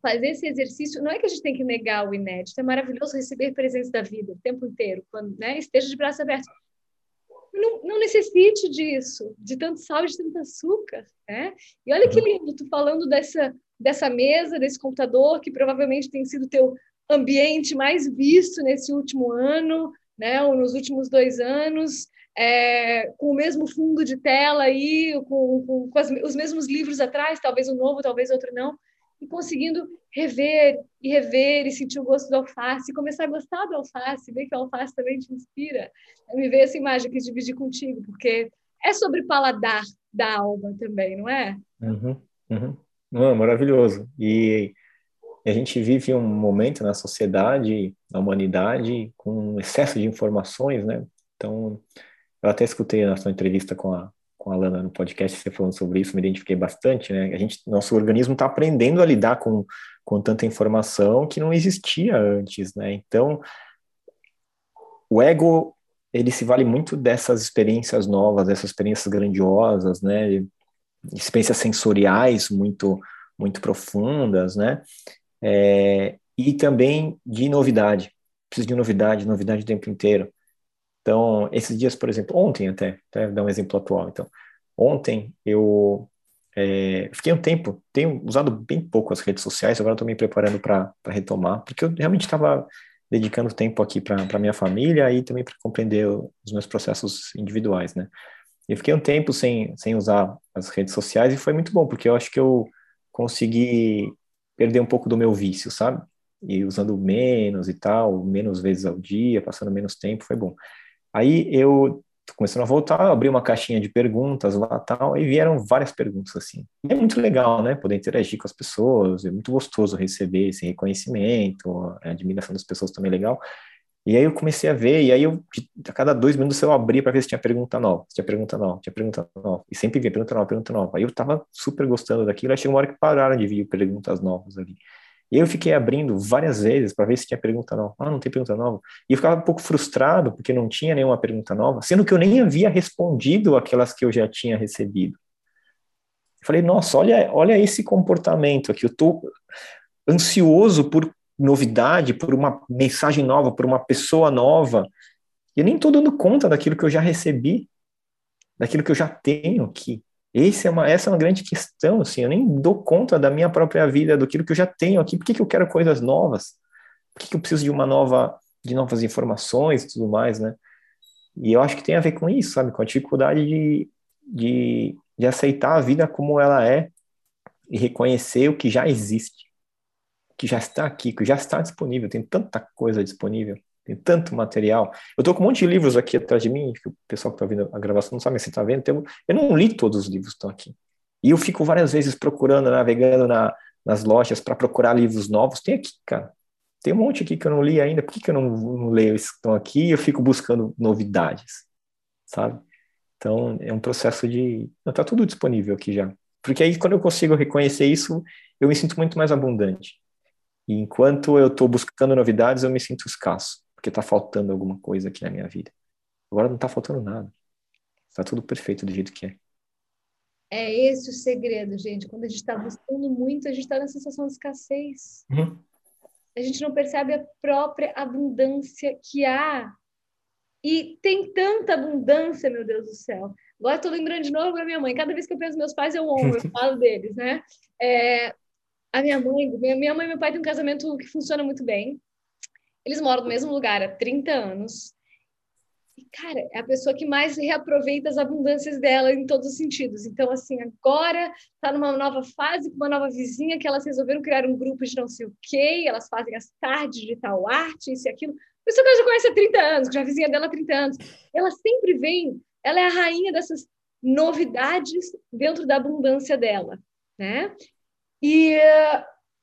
fazer esse exercício, não é que a gente tem que negar o inédito, é maravilhoso receber presentes da vida o tempo inteiro, quando né, esteja de braço aberto. Não, não, necessite disso, de tanto sal e de tanto açúcar, né? E olha que lindo, tu falando dessa, dessa mesa, desse computador, que provavelmente tem sido teu ambiente mais visto nesse último ano, né, ou nos últimos dois anos, é, com o mesmo fundo de tela aí, com, com, com as, os mesmos livros atrás, talvez um novo, talvez outro não, e conseguindo rever e rever e sentir o gosto do alface, começar a gostar do alface, ver que o alface também te inspira. Me veio essa imagem que dividir contigo, porque é sobre paladar da alma também, não é? Uhum, uhum. Não, maravilhoso. E a gente vive um momento na sociedade, na humanidade, com excesso de informações, né? Então, eu até escutei na sua entrevista com a, com a Lana no podcast, você falando sobre isso, me identifiquei bastante, né? A gente, nosso organismo está aprendendo a lidar com, com tanta informação que não existia antes, né? Então, o ego, ele se vale muito dessas experiências novas, dessas experiências grandiosas, né? Experiências sensoriais muito, muito profundas, né? É, e também de novidade. Preciso de novidade, novidade o tempo inteiro. Então, esses dias, por exemplo, ontem até, dar um exemplo atual. Então, ontem eu é, fiquei um tempo, tenho usado bem pouco as redes sociais, agora estou me preparando para retomar, porque eu realmente estava dedicando tempo aqui para minha família e também para compreender os meus processos individuais, né? Eu fiquei um tempo sem, sem usar as redes sociais e foi muito bom, porque eu acho que eu consegui perder um pouco do meu vício, sabe? E usando menos e tal, menos vezes ao dia, passando menos tempo, foi bom. Aí eu começando a voltar, abri uma caixinha de perguntas lá tal, e vieram várias perguntas assim. E é muito legal, né? Poder interagir com as pessoas, é muito gostoso receber esse reconhecimento, a admiração das pessoas também é legal. E aí eu comecei a ver, e aí eu, a cada dois minutos eu abria para ver se tinha pergunta nova, se tinha pergunta nova, tinha pergunta nova, e sempre vinha pergunta nova, pergunta nova. Aí eu tava super gostando daquilo, aí chegou uma hora que pararam de vir perguntas novas ali. E eu fiquei abrindo várias vezes para ver se tinha pergunta nova. Ah, não tem pergunta nova. E eu ficava um pouco frustrado porque não tinha nenhuma pergunta nova, sendo que eu nem havia respondido aquelas que eu já tinha recebido. Eu falei, nossa, olha, olha esse comportamento aqui. Eu estou ansioso por novidade, por uma mensagem nova, por uma pessoa nova. E eu nem estou dando conta daquilo que eu já recebi, daquilo que eu já tenho aqui. Esse é uma, essa é uma grande questão, assim, eu nem dou conta da minha própria vida, do que eu já tenho aqui, por que, que eu quero coisas novas? Por que, que eu preciso de uma nova, de novas informações e tudo mais, né? E eu acho que tem a ver com isso, sabe? Com a dificuldade de, de, de aceitar a vida como ela é e reconhecer o que já existe, que já está aqui, que já está disponível, tem tanta coisa disponível. Tem tanto material. Eu estou com um monte de livros aqui atrás de mim, que o pessoal que está vendo a gravação não sabe se está vendo. Eu não li todos os livros que estão aqui. E eu fico várias vezes procurando, navegando na, nas lojas para procurar livros novos. Tem aqui, cara. Tem um monte aqui que eu não li ainda. Por que, que eu não, não leio esses que estão aqui? Eu fico buscando novidades, sabe? Então, é um processo de. Está tudo disponível aqui já. Porque aí, quando eu consigo reconhecer isso, eu me sinto muito mais abundante. E enquanto eu estou buscando novidades, eu me sinto escasso porque está faltando alguma coisa aqui na minha vida. Agora não está faltando nada. Está tudo perfeito do jeito que é. É esse o segredo, gente. Quando a gente está buscando muito, a gente está na sensação de escassez. Uhum. A gente não percebe a própria abundância que há. E tem tanta abundância, meu Deus do céu. Agora estou lembrando de novo da minha mãe. Cada vez que eu penso nos meus pais, eu honro, eu falo deles, né? É, a minha mãe, minha mãe e meu pai têm um casamento que funciona muito bem. Eles moram no mesmo lugar há 30 anos. E, cara, é a pessoa que mais reaproveita as abundâncias dela em todos os sentidos. Então, assim, agora tá numa nova fase com uma nova vizinha que elas resolveram criar um grupo de não sei o quê, elas fazem as tardes de tal arte, isso e aquilo. Pessoa que ela já conhece há 30 anos, que já é vizinha dela há 30 anos. Ela sempre vem, ela é a rainha dessas novidades dentro da abundância dela, né? E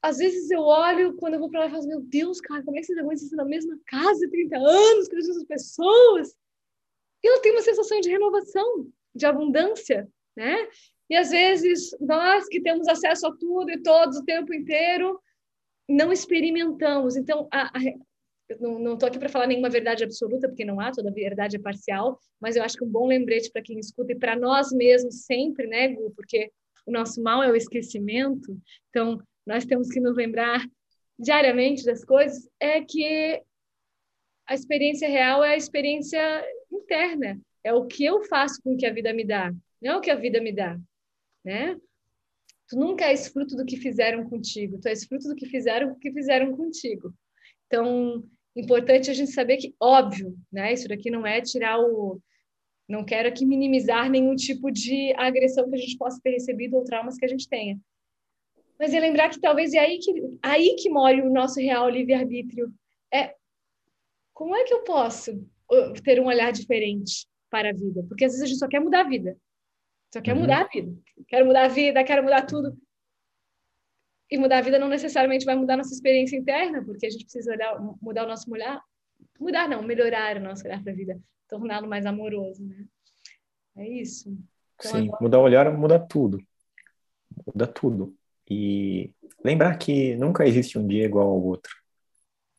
às vezes eu olho quando eu vou para lá e falo, meu Deus, cara, como é que vocês aguentam na mesma casa há 30 anos com as mesmas pessoas? E ela tem uma sensação de renovação, de abundância, né? E às vezes nós que temos acesso a tudo e todos o tempo inteiro, não experimentamos. Então, a, a, não estou aqui para falar nenhuma verdade absoluta, porque não há, toda verdade é parcial, mas eu acho que um bom lembrete para quem escuta e para nós mesmos sempre, né, Gu? Porque o nosso mal é o esquecimento. Então, nós temos que nos lembrar diariamente das coisas, é que a experiência real é a experiência interna, é o que eu faço com o que a vida me dá, não é o que a vida me dá, né? Tu nunca és fruto do que fizeram contigo, tu és fruto do que fizeram, que fizeram contigo. Então, importante a gente saber que, óbvio, né? Isso daqui não é tirar o. Não quero aqui minimizar nenhum tipo de agressão que a gente possa ter recebido ou traumas que a gente tenha. Mas é lembrar que talvez é aí que, aí que mora o nosso real livre-arbítrio. É como é que eu posso uh, ter um olhar diferente para a vida? Porque às vezes a gente só quer mudar a vida. Só quer uhum. mudar a vida. Quero mudar a vida, quero mudar tudo. E mudar a vida não necessariamente vai mudar nossa experiência interna, porque a gente precisa olhar, mudar o nosso olhar. Mudar não, melhorar o nosso olhar para a vida, torná-lo mais amoroso, né? É isso. Então, Sim, agora... mudar o olhar muda tudo. Muda tudo. E lembrar que nunca existe um dia igual ao outro.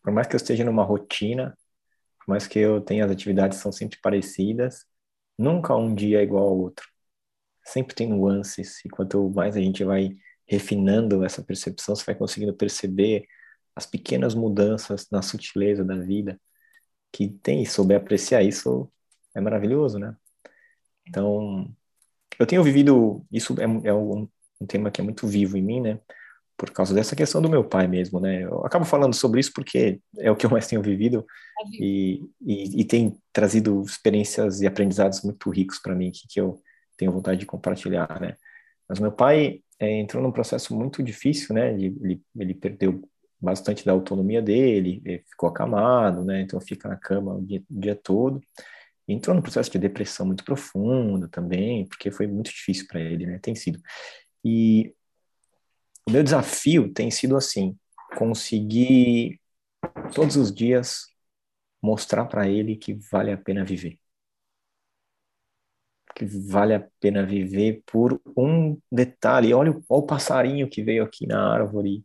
Por mais que eu esteja numa rotina, por mais que eu tenha as atividades são sempre parecidas, nunca um dia é igual ao outro. Sempre tem nuances, e quanto mais a gente vai refinando essa percepção, você vai conseguindo perceber as pequenas mudanças na sutileza da vida, que tem, e souber apreciar isso é maravilhoso, né? Então, eu tenho vivido, isso é, é um, um tema que é muito vivo em mim, né? Por causa dessa questão do meu pai mesmo, né? Eu acabo falando sobre isso porque é o que eu mais tenho vivido e, e, e tem trazido experiências e aprendizados muito ricos para mim que, que eu tenho vontade de compartilhar, né? Mas meu pai é, entrou num processo muito difícil, né? Ele, ele perdeu bastante da autonomia dele, ficou acamado, né? Então fica na cama o dia, o dia todo. Entrou num processo de depressão muito profundo também, porque foi muito difícil para ele, né? Tem sido. E o meu desafio tem sido assim, conseguir todos os dias mostrar para ele que vale a pena viver que vale a pena viver por um detalhe. Olha, olha o passarinho que veio aqui na árvore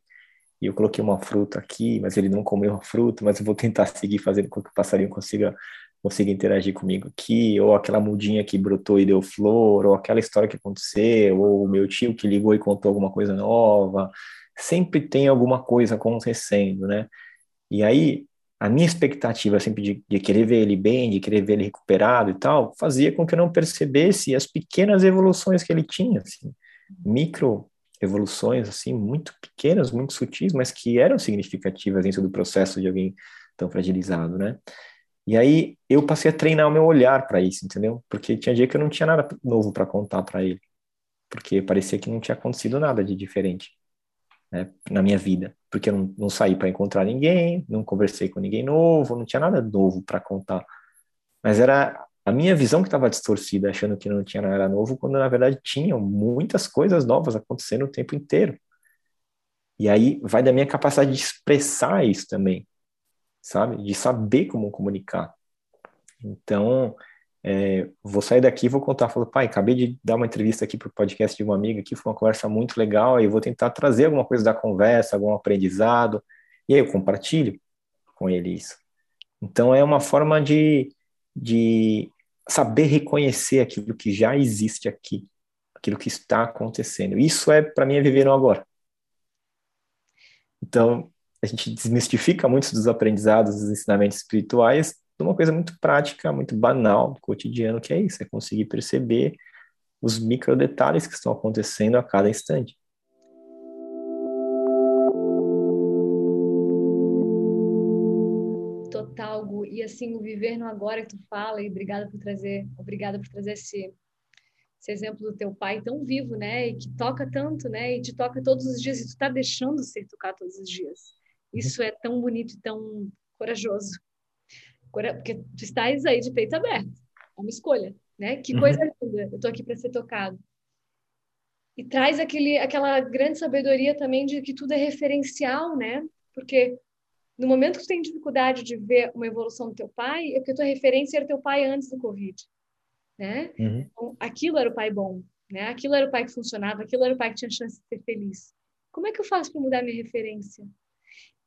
e eu coloquei uma fruta aqui, mas ele não comeu a fruta, mas eu vou tentar seguir fazendo com que o passarinho consiga consiga interagir comigo aqui, ou aquela mudinha que brotou e deu flor, ou aquela história que aconteceu, ou o meu tio que ligou e contou alguma coisa nova. Sempre tem alguma coisa acontecendo, né? E aí a minha expectativa sempre de, de, querer ver ele bem, de querer ver ele recuperado e tal, fazia com que eu não percebesse as pequenas evoluções que ele tinha, assim, micro evoluções assim muito pequenas, muito sutis, mas que eram significativas dentro do processo de alguém tão fragilizado, né? E aí eu passei a treinar o meu olhar para isso, entendeu? Porque tinha dia que eu não tinha nada novo para contar para ele, porque parecia que não tinha acontecido nada de diferente né, na minha vida, porque eu não, não saí para encontrar ninguém, não conversei com ninguém novo, não tinha nada novo para contar. Mas era a minha visão que estava distorcida, achando que não tinha nada novo, quando na verdade tinham muitas coisas novas acontecendo o tempo inteiro. E aí vai da minha capacidade de expressar isso também, sabe? De saber como comunicar. Então, é, vou sair daqui e vou contar, falo, pai, acabei de dar uma entrevista aqui para o podcast de uma amiga aqui, foi uma conversa muito legal, e vou tentar trazer alguma coisa da conversa, algum aprendizado, e aí eu compartilho com ele isso. Então é uma forma de, de saber reconhecer aquilo que já existe aqui, aquilo que está acontecendo. Isso é, para mim, é viver no agora. Então, a gente desmistifica muitos dos aprendizados, dos ensinamentos espirituais, uma coisa muito prática, muito banal, cotidiano, que é isso, é conseguir perceber os micro detalhes que estão acontecendo a cada instante. Total, Gu. E assim, o viver no agora que tu fala, e obrigada por trazer, obrigada por trazer esse, esse exemplo do teu pai tão vivo, né? E que toca tanto, né? E te toca todos os dias, e tu tá deixando ser tocado todos os dias. Uhum. Isso é tão bonito e tão corajoso porque tu estás aí de peito aberto. É uma escolha, né? Que uhum. coisa uhum. linda. Eu tô aqui para ser tocado. E traz aquele, aquela grande sabedoria também de que tudo é referencial, né? Porque no momento que tu tem dificuldade de ver uma evolução do teu pai, é porque tua referência era teu pai antes do Covid, né? Uhum. Então, aquilo era o pai bom, né? Aquilo era o pai que funcionava, aquilo era o pai que tinha chance de ser feliz. Como é que eu faço para mudar minha referência?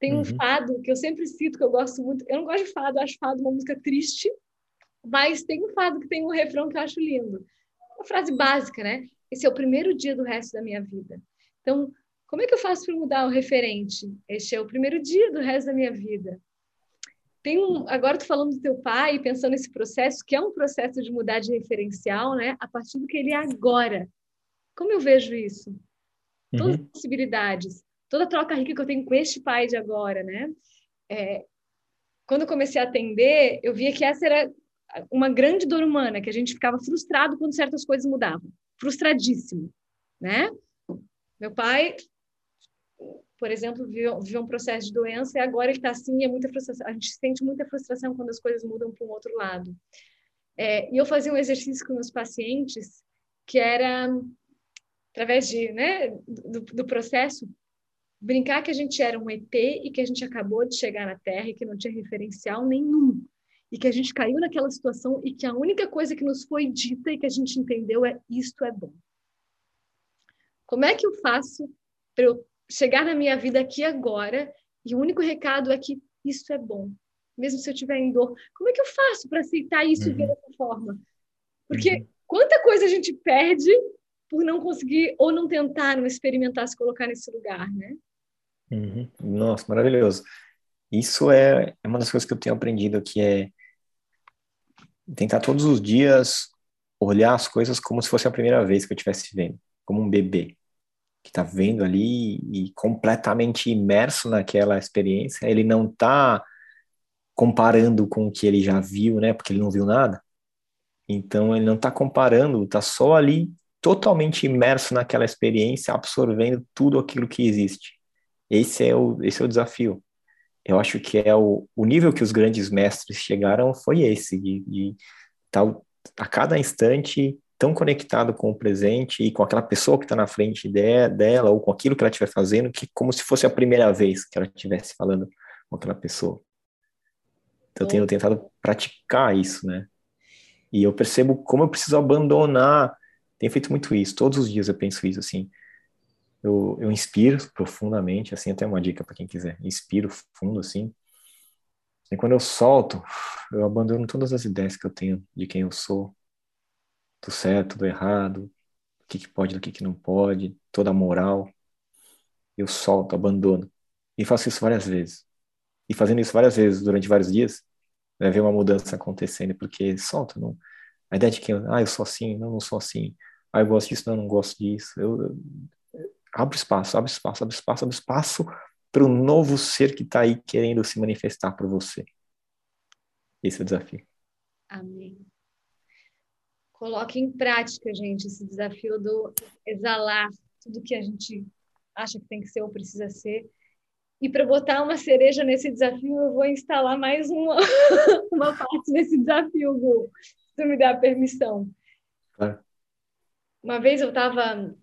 Tem um uhum. fado que eu sempre cito, que eu gosto muito. Eu não gosto de fado, acho fado uma música triste, mas tem um fado que tem um refrão que eu acho lindo. Uma frase básica, né? Esse é o primeiro dia do resto da minha vida. Então, Como é que eu faço para mudar o referente? Este é o primeiro dia do resto da minha vida. Tem um, agora tu falando do teu pai, pensando nesse processo, que é um processo de mudar de referencial, né? A partir do que ele é agora. Como eu vejo isso? Todas uhum. as possibilidades, toda troca rica que eu tenho com este pai de agora, né? É, quando eu comecei a atender, eu via que essa era uma grande dor humana, que a gente ficava frustrado quando certas coisas mudavam. Frustradíssimo, né? Meu pai por exemplo, viveu, um processo de doença e agora ele está assim, é muita frustração. A gente sente muita frustração quando as coisas mudam para um outro lado. É, e eu fazia um exercício com meus pacientes que era, através de, né, do, do processo, brincar que a gente era um ET e que a gente acabou de chegar na Terra e que não tinha referencial nenhum. E que a gente caiu naquela situação e que a única coisa que nos foi dita e que a gente entendeu é isto é bom. Como é que eu faço para eu chegar na minha vida aqui agora e o único recado é que isso é bom, mesmo se eu estiver em dor. Como é que eu faço para aceitar isso uhum. e ver uhum. dessa forma? Porque uhum. quanta coisa a gente perde por não conseguir ou não tentar, não experimentar se colocar nesse lugar, né? Uhum. Nossa, maravilhoso. Isso é, é uma das coisas que eu tenho aprendido, que é tentar todos os dias olhar as coisas como se fosse a primeira vez que eu estivesse vendo, como um bebê que está vendo ali e completamente imerso naquela experiência, ele não está comparando com o que ele já viu, né? Porque ele não viu nada. Então ele não está comparando, está só ali totalmente imerso naquela experiência, absorvendo tudo aquilo que existe. Esse é o, esse é o desafio. Eu acho que é o, o nível que os grandes mestres chegaram foi esse, de, de tal, a cada instante tão conectado com o presente e com aquela pessoa que está na frente de, dela ou com aquilo que ela estiver fazendo, que como se fosse a primeira vez que ela estivesse falando com aquela pessoa. Então, eu tenho tentado praticar isso, né? E eu percebo como eu preciso abandonar. Tenho feito muito isso. Todos os dias eu penso isso, assim. Eu, eu inspiro profundamente, assim, até uma dica para quem quiser. Inspiro fundo, assim. E quando eu solto, eu abandono todas as ideias que eu tenho de quem eu sou, do certo, do errado, o que, que pode, do que, que não pode, toda a moral. Eu solto, abandono. E faço isso várias vezes. E fazendo isso várias vezes durante vários dias, vai ver uma mudança acontecendo, porque solta, não. A ideia de que, ah, eu sou assim, não, não sou assim. Ah, eu gosto disso, não, não gosto disso. Eu, eu, abre espaço, abre espaço, abre espaço, abre espaço para o novo ser que está aí querendo se manifestar para você. Esse é o desafio. Amém. Coloque em prática, gente, esse desafio do exalar tudo que a gente acha que tem que ser ou precisa ser. E para botar uma cereja nesse desafio, eu vou instalar mais uma, uma parte nesse desafio, Gu, se tu me der a permissão. Claro. Uma vez eu estava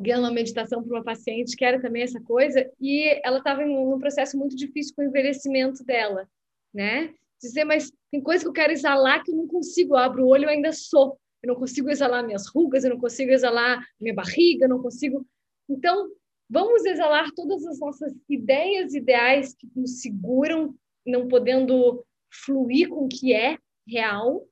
guiando uma meditação para uma paciente que era também essa coisa, e ela estava em um processo muito difícil com o envelhecimento dela, né? dizer, mas tem coisa que eu quero exalar que eu não consigo. Eu abro o olho, eu ainda sou. Eu não consigo exalar minhas rugas, eu não consigo exalar minha barriga, eu não consigo. Então, vamos exalar todas as nossas ideias ideais que nos seguram, não podendo fluir com o que é real.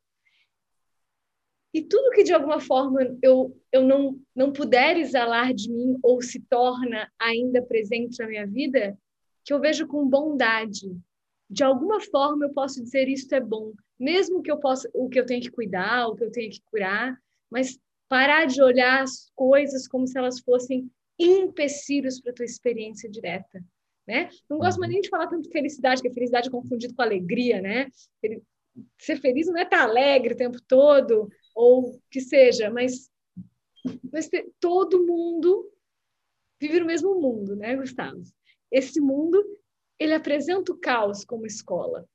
E tudo que de alguma forma eu, eu não, não puder exalar de mim ou se torna ainda presente na minha vida, que eu vejo com bondade, de alguma forma eu posso dizer isto é bom, mesmo que eu possa o que eu tenho que cuidar, o que eu tenho que curar, mas parar de olhar as coisas como se elas fossem empecilhos para a tua experiência direta, né? Não gosto mais uhum. nem de falar tanto de felicidade, que a felicidade é confundido com alegria, né? Ser feliz não é estar alegre o tempo todo, ou que seja, mas, mas todo mundo vive no mesmo mundo, né, Gustavo? Esse mundo ele apresenta o caos como escola.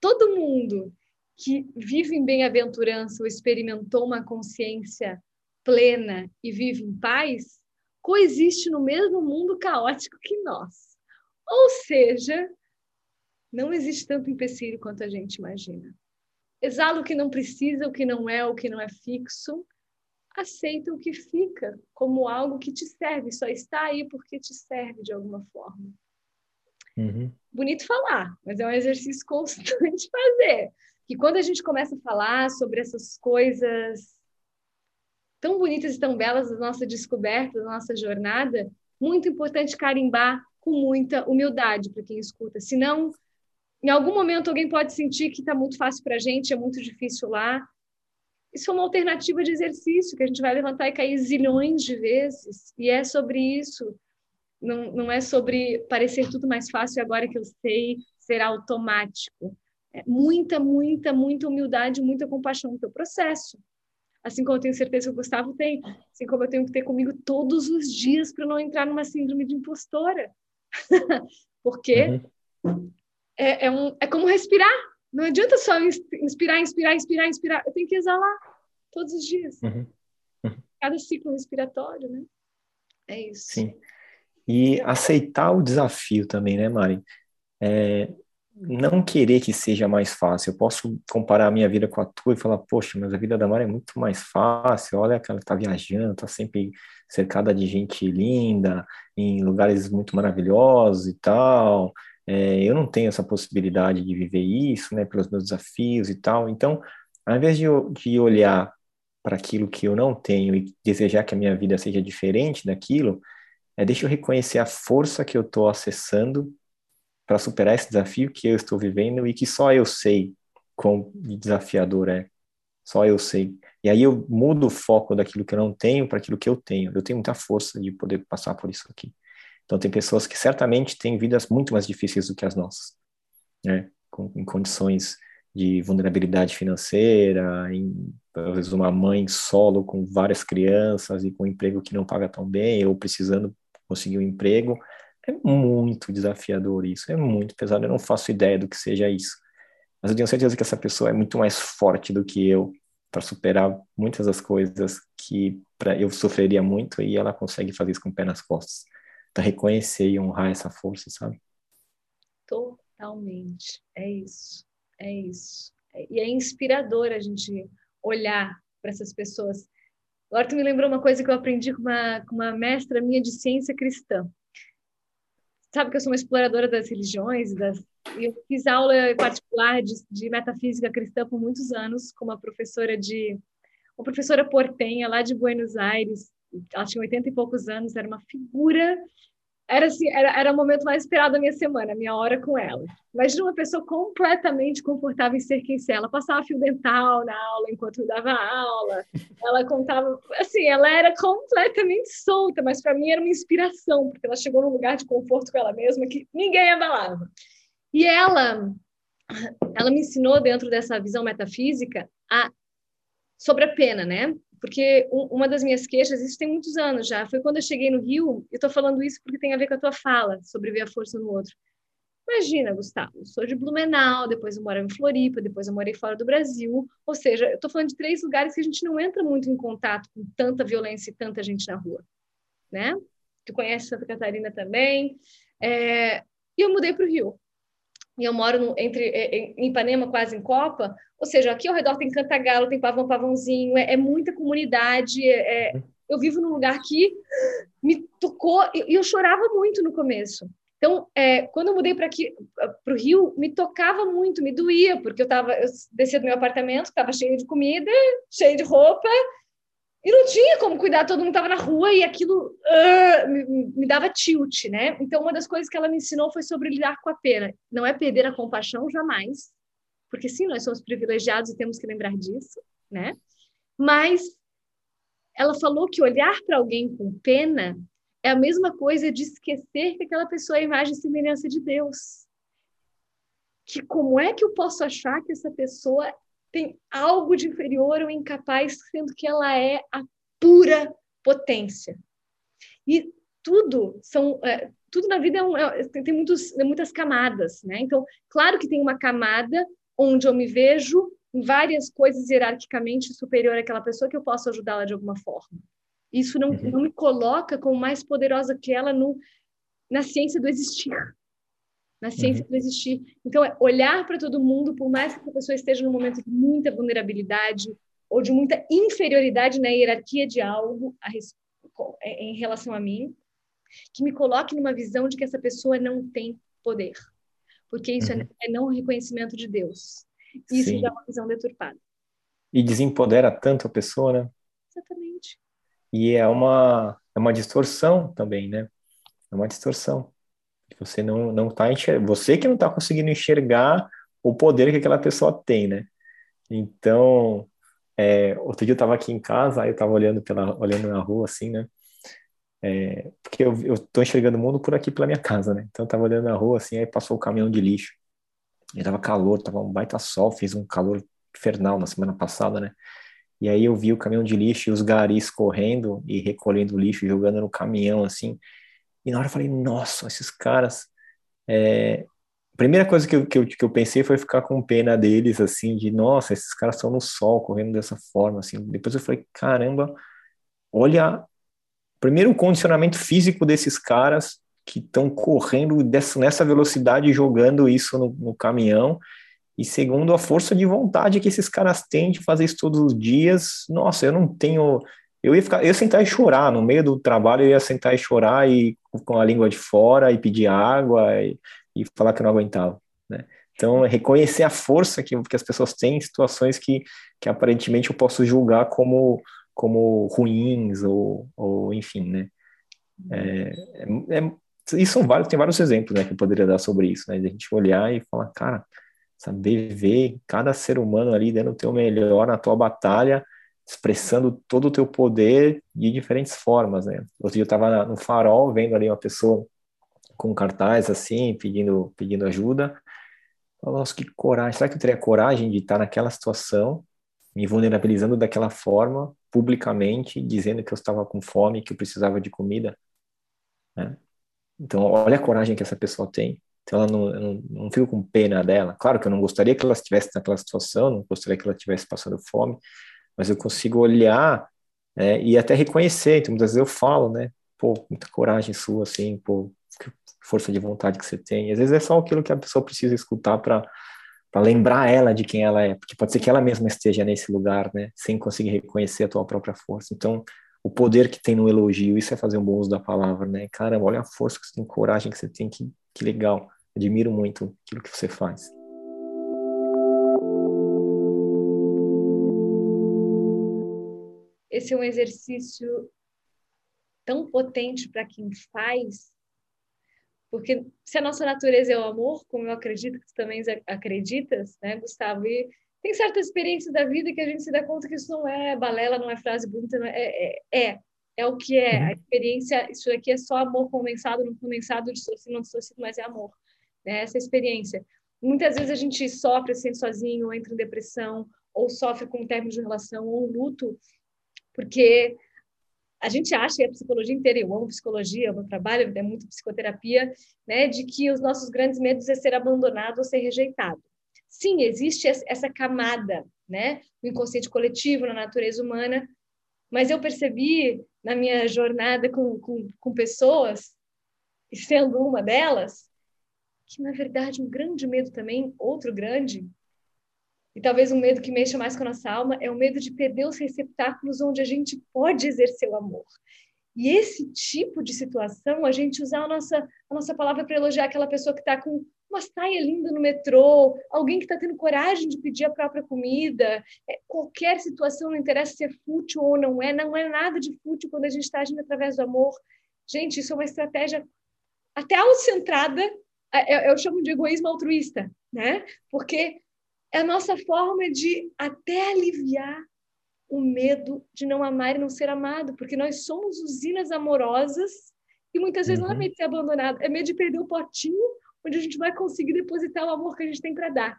Todo mundo que vive em bem-aventurança ou experimentou uma consciência plena e vive em paz, coexiste no mesmo mundo caótico que nós. Ou seja, não existe tanto empecilho quanto a gente imagina. Exala o que não precisa, o que não é, o que não é fixo. Aceita o que fica como algo que te serve, só está aí porque te serve de alguma forma. Uhum. Bonito falar, mas é um exercício constante fazer. Que quando a gente começa a falar sobre essas coisas tão bonitas e tão belas da nossa descoberta, da nossa jornada, muito importante carimbar com muita humildade para quem escuta. Senão, em algum momento, alguém pode sentir que está muito fácil para a gente, é muito difícil lá. Isso é uma alternativa de exercício que a gente vai levantar e cair zilhões de vezes. E é sobre isso. Não, não é sobre parecer tudo mais fácil agora que eu sei ser automático. É muita, muita, muita humildade, muita compaixão no teu processo. Assim como eu tenho certeza que o Gustavo tem, assim como eu tenho que ter comigo todos os dias para não entrar numa síndrome de impostora. Porque uhum. É, é, um, é como respirar. Não adianta só inspirar, inspirar, inspirar, inspirar. Eu tenho que exalar todos os dias. Uhum. Uhum. Cada ciclo respiratório, né? É isso. Sim. E aceitar o desafio também, né, Mari? É, não querer que seja mais fácil. Eu posso comparar a minha vida com a tua e falar, poxa, mas a vida da Mari é muito mais fácil. Olha que ela está viajando, está sempre cercada de gente linda, em lugares muito maravilhosos e tal. É, eu não tenho essa possibilidade de viver isso, né, pelos meus desafios e tal. Então, ao invés de, de olhar para aquilo que eu não tenho e desejar que a minha vida seja diferente daquilo, é deixa eu reconhecer a força que eu estou acessando para superar esse desafio que eu estou vivendo e que só eu sei quão desafiador é. Só eu sei. E aí eu mudo o foco daquilo que eu não tenho para aquilo que eu tenho. Eu tenho muita força de poder passar por isso aqui. Então, tem pessoas que certamente têm vidas muito mais difíceis do que as nossas, né? Com, em condições de vulnerabilidade financeira, em, às vezes uma mãe solo com várias crianças e com um emprego que não paga tão bem, ou precisando conseguir um emprego. É muito desafiador isso, é muito pesado. Eu não faço ideia do que seja isso. Mas eu tenho certeza que essa pessoa é muito mais forte do que eu para superar muitas das coisas que pra, eu sofreria muito e ela consegue fazer isso com o pé nas costas reconhecer e honrar essa força, sabe? Totalmente. É isso. É isso. E é inspirador a gente olhar para essas pessoas. Agora tu me lembrou uma coisa que eu aprendi com uma, com uma mestra minha de ciência cristã. Sabe que eu sou uma exploradora das religiões, das... eu fiz aula particular de, de metafísica cristã por muitos anos com uma professora de uma professora portenha lá de Buenos Aires, ela tinha 80 e poucos anos, era uma figura era assim, era, era o momento mais esperado da minha semana, minha hora com ela. Imagina uma pessoa completamente confortável em ser quem ser. Ela passava fio dental na aula enquanto eu dava aula. Ela contava, assim, ela era completamente solta, mas para mim era uma inspiração, porque ela chegou num lugar de conforto com ela mesma que ninguém abalava. E ela, ela me ensinou dentro dessa visão metafísica a sobre a pena, né? Porque uma das minhas queixas, isso tem muitos anos já, foi quando eu cheguei no Rio, eu estou falando isso porque tem a ver com a tua fala sobre ver a força no outro. Imagina, Gustavo, sou de Blumenau, depois eu moro em Floripa, depois eu morei fora do Brasil. Ou seja, eu estou falando de três lugares que a gente não entra muito em contato com tanta violência e tanta gente na rua, né? Tu conhece Santa Catarina também. É... E eu mudei para o Rio e eu moro no, entre é, é, em Ipanema, quase em Copa, ou seja, aqui ao redor tem Cantagalo, tem Pavão Pavãozinho, é, é muita comunidade, é, é eu vivo num lugar que me tocou, e eu, eu chorava muito no começo. Então, é, quando eu mudei para aqui, para o Rio, me tocava muito, me doía, porque eu tava, eu descia do meu apartamento, estava cheio de comida, cheio de roupa, e não tinha como cuidar, todo mundo estava na rua e aquilo uh, me, me, dava tilt, né? Então, uma das coisas que ela me ensinou foi sobre lidar com a pena. Não é perder a compaixão jamais, porque sim, nós somos privilegiados e temos que lembrar disso, né? Mas ela falou que olhar para alguém com pena é a mesma coisa de esquecer que aquela pessoa é a imagem e semelhança de Deus. Que como é que eu posso achar que essa pessoa tem algo de inferior ou incapaz, sendo que ela é a pura potência. E tudo são é, tudo na vida é um, é, tem, muitos, muitas camadas, né? Então, claro que tem uma camada onde eu me vejo em várias coisas hierarquicamente superior àquela pessoa que eu posso ajudá-la de alguma forma. Isso não, uhum. não me coloca como mais poderosa que ela no, na ciência do existir na ciência uhum. do existir. Então, é olhar para todo mundo, por mais que a pessoa esteja num momento de muita vulnerabilidade ou de muita inferioridade na hierarquia de algo a, é, em relação a mim, que me coloque numa visão de que essa pessoa não tem poder. Porque isso é, uhum. é, é não reconhecimento de Deus. Isso Sim. já é uma visão deturpada. E desempodera tanto a pessoa, né? Exatamente. E é uma, é uma distorção também, né? É uma distorção. Você não não tá você que não está conseguindo enxergar o poder que aquela pessoa tem, né? Então, é, outro dia eu estava aqui em casa, aí eu estava olhando pela olhando na rua assim, né? É, porque eu, eu tô enxergando o mundo por aqui pela minha casa, né? Então eu tava olhando na rua assim, aí passou o caminhão de lixo. E tava calor, tava um baita sol, fez um calor infernal na semana passada, né? E aí eu vi o caminhão de lixo e os garis correndo e recolhendo lixo, jogando no caminhão, assim. E na hora eu falei, nossa, esses caras. É... A primeira coisa que eu, que, eu, que eu pensei foi ficar com pena deles, assim, de nossa, esses caras estão no sol, correndo dessa forma, assim. Depois eu falei, caramba, olha, primeiro o condicionamento físico desses caras que estão correndo dessa, nessa velocidade, jogando isso no, no caminhão e segundo, a força de vontade que esses caras têm de fazer isso todos os dias. Nossa, eu não tenho. Eu ia, ficar, eu ia sentar e chorar. No meio do trabalho, eu ia sentar e chorar e com a língua de fora e pedir água e, e falar que eu não aguentava. Né? Então, reconhecer a força que, que as pessoas têm em situações que, que aparentemente eu posso julgar como, como ruins ou, ou enfim, né? É, é, é, são vários, tem vários exemplos né, que eu poderia dar sobre isso, né? De a gente olhar e falar, cara, saber ver cada ser humano ali dando o teu melhor na tua batalha, expressando todo o teu poder de diferentes formas, né? Outro dia eu estava no farol vendo ali uma pessoa com cartaz assim, pedindo, pedindo ajuda. Falei, nossa, que coragem. Será que eu teria coragem de estar naquela situação, me vulnerabilizando daquela forma, publicamente, dizendo que eu estava com fome, que eu precisava de comida? Né? Então, olha a coragem que essa pessoa tem. Então ela não, não, não fico com pena dela. Claro que eu não gostaria que ela estivesse naquela situação, não gostaria que ela estivesse passando fome, mas eu consigo olhar é, e até reconhecer. Então muitas vezes eu falo, né? Pô, muita coragem sua, assim, pô, força de vontade que você tem. E às vezes é só aquilo que a pessoa precisa escutar para lembrar ela de quem ela é, porque pode ser que ela mesma esteja nesse lugar, né, sem conseguir reconhecer a tua própria força. Então, o poder que tem no elogio, isso é fazer um bom uso da palavra, né? Caramba, olha a força que você tem, coragem que você tem, que, que legal. Admiro muito aquilo que você faz. Esse é um exercício tão potente para quem faz, porque se a nossa natureza é o amor, como eu acredito que tu também acreditas, né, Gustavo? E tem certas experiências da vida que a gente se dá conta que isso não é balela, não é frase bonita, é, é, é, é o que é. A uhum. experiência, isso aqui é só amor condensado, não condensado, distorcido, não distorcido, mas é amor né, essa experiência. Muitas vezes a gente sofre, se sente sozinho, ou entra em depressão, ou sofre com um término de relação, ou luto, porque a gente acha, e a psicologia inteira, eu amo psicologia, o meu trabalho é muito psicoterapia, né, de que os nossos grandes medos é ser abandonado ou ser rejeitado. Sim, existe essa camada, né, no inconsciente coletivo, na natureza humana, mas eu percebi na minha jornada com, com, com pessoas, e sendo uma delas, que na verdade um grande medo também, outro grande, e talvez um medo que mexa mais com a nossa alma, é o medo de perder os receptáculos onde a gente pode exercer o amor. E esse tipo de situação, a gente usar a nossa, a nossa palavra para elogiar aquela pessoa que está com uma saia linda no metrô, alguém que está tendo coragem de pedir a própria comida, é, qualquer situação, não interessa se é fútil ou não é, não é nada de fútil quando a gente está agindo através do amor. Gente, isso é uma estratégia até autocentrada é, eu, eu chamo de egoísmo altruísta, né? Porque é a nossa forma de até aliviar o medo de não amar e não ser amado, porque nós somos usinas amorosas e muitas vezes uhum. não é medo de ser abandonado, é medo de perder o potinho onde a gente vai conseguir depositar o amor que a gente tem para dar.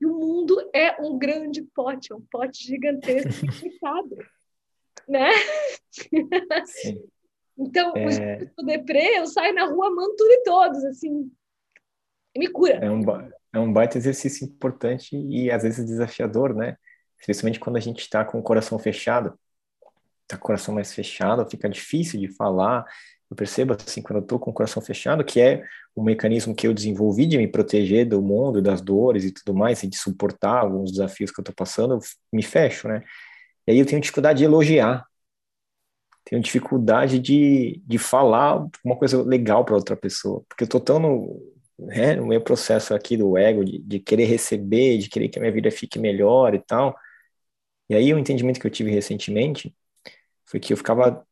E o mundo é um grande pote, é um pote gigantesco fechado, né? Sim. então, é... o deprê, eu saio na rua amando tudo e todos, assim, me cura. É um, é um baita exercício importante e às vezes desafiador, né? Especialmente quando a gente está com o coração fechado. Tá com o coração mais fechado, fica difícil de falar. Eu percebo, assim, quando eu estou com o coração fechado, que é um mecanismo que eu desenvolvi de me proteger do mundo, das dores e tudo mais, e de suportar alguns desafios que eu estou passando, eu me fecho, né? E aí eu tenho dificuldade de elogiar, tenho dificuldade de, de falar uma coisa legal para outra pessoa, porque eu estou tão no, né, no meu processo aqui do ego, de, de querer receber, de querer que a minha vida fique melhor e tal. E aí o entendimento que eu tive recentemente foi que eu ficava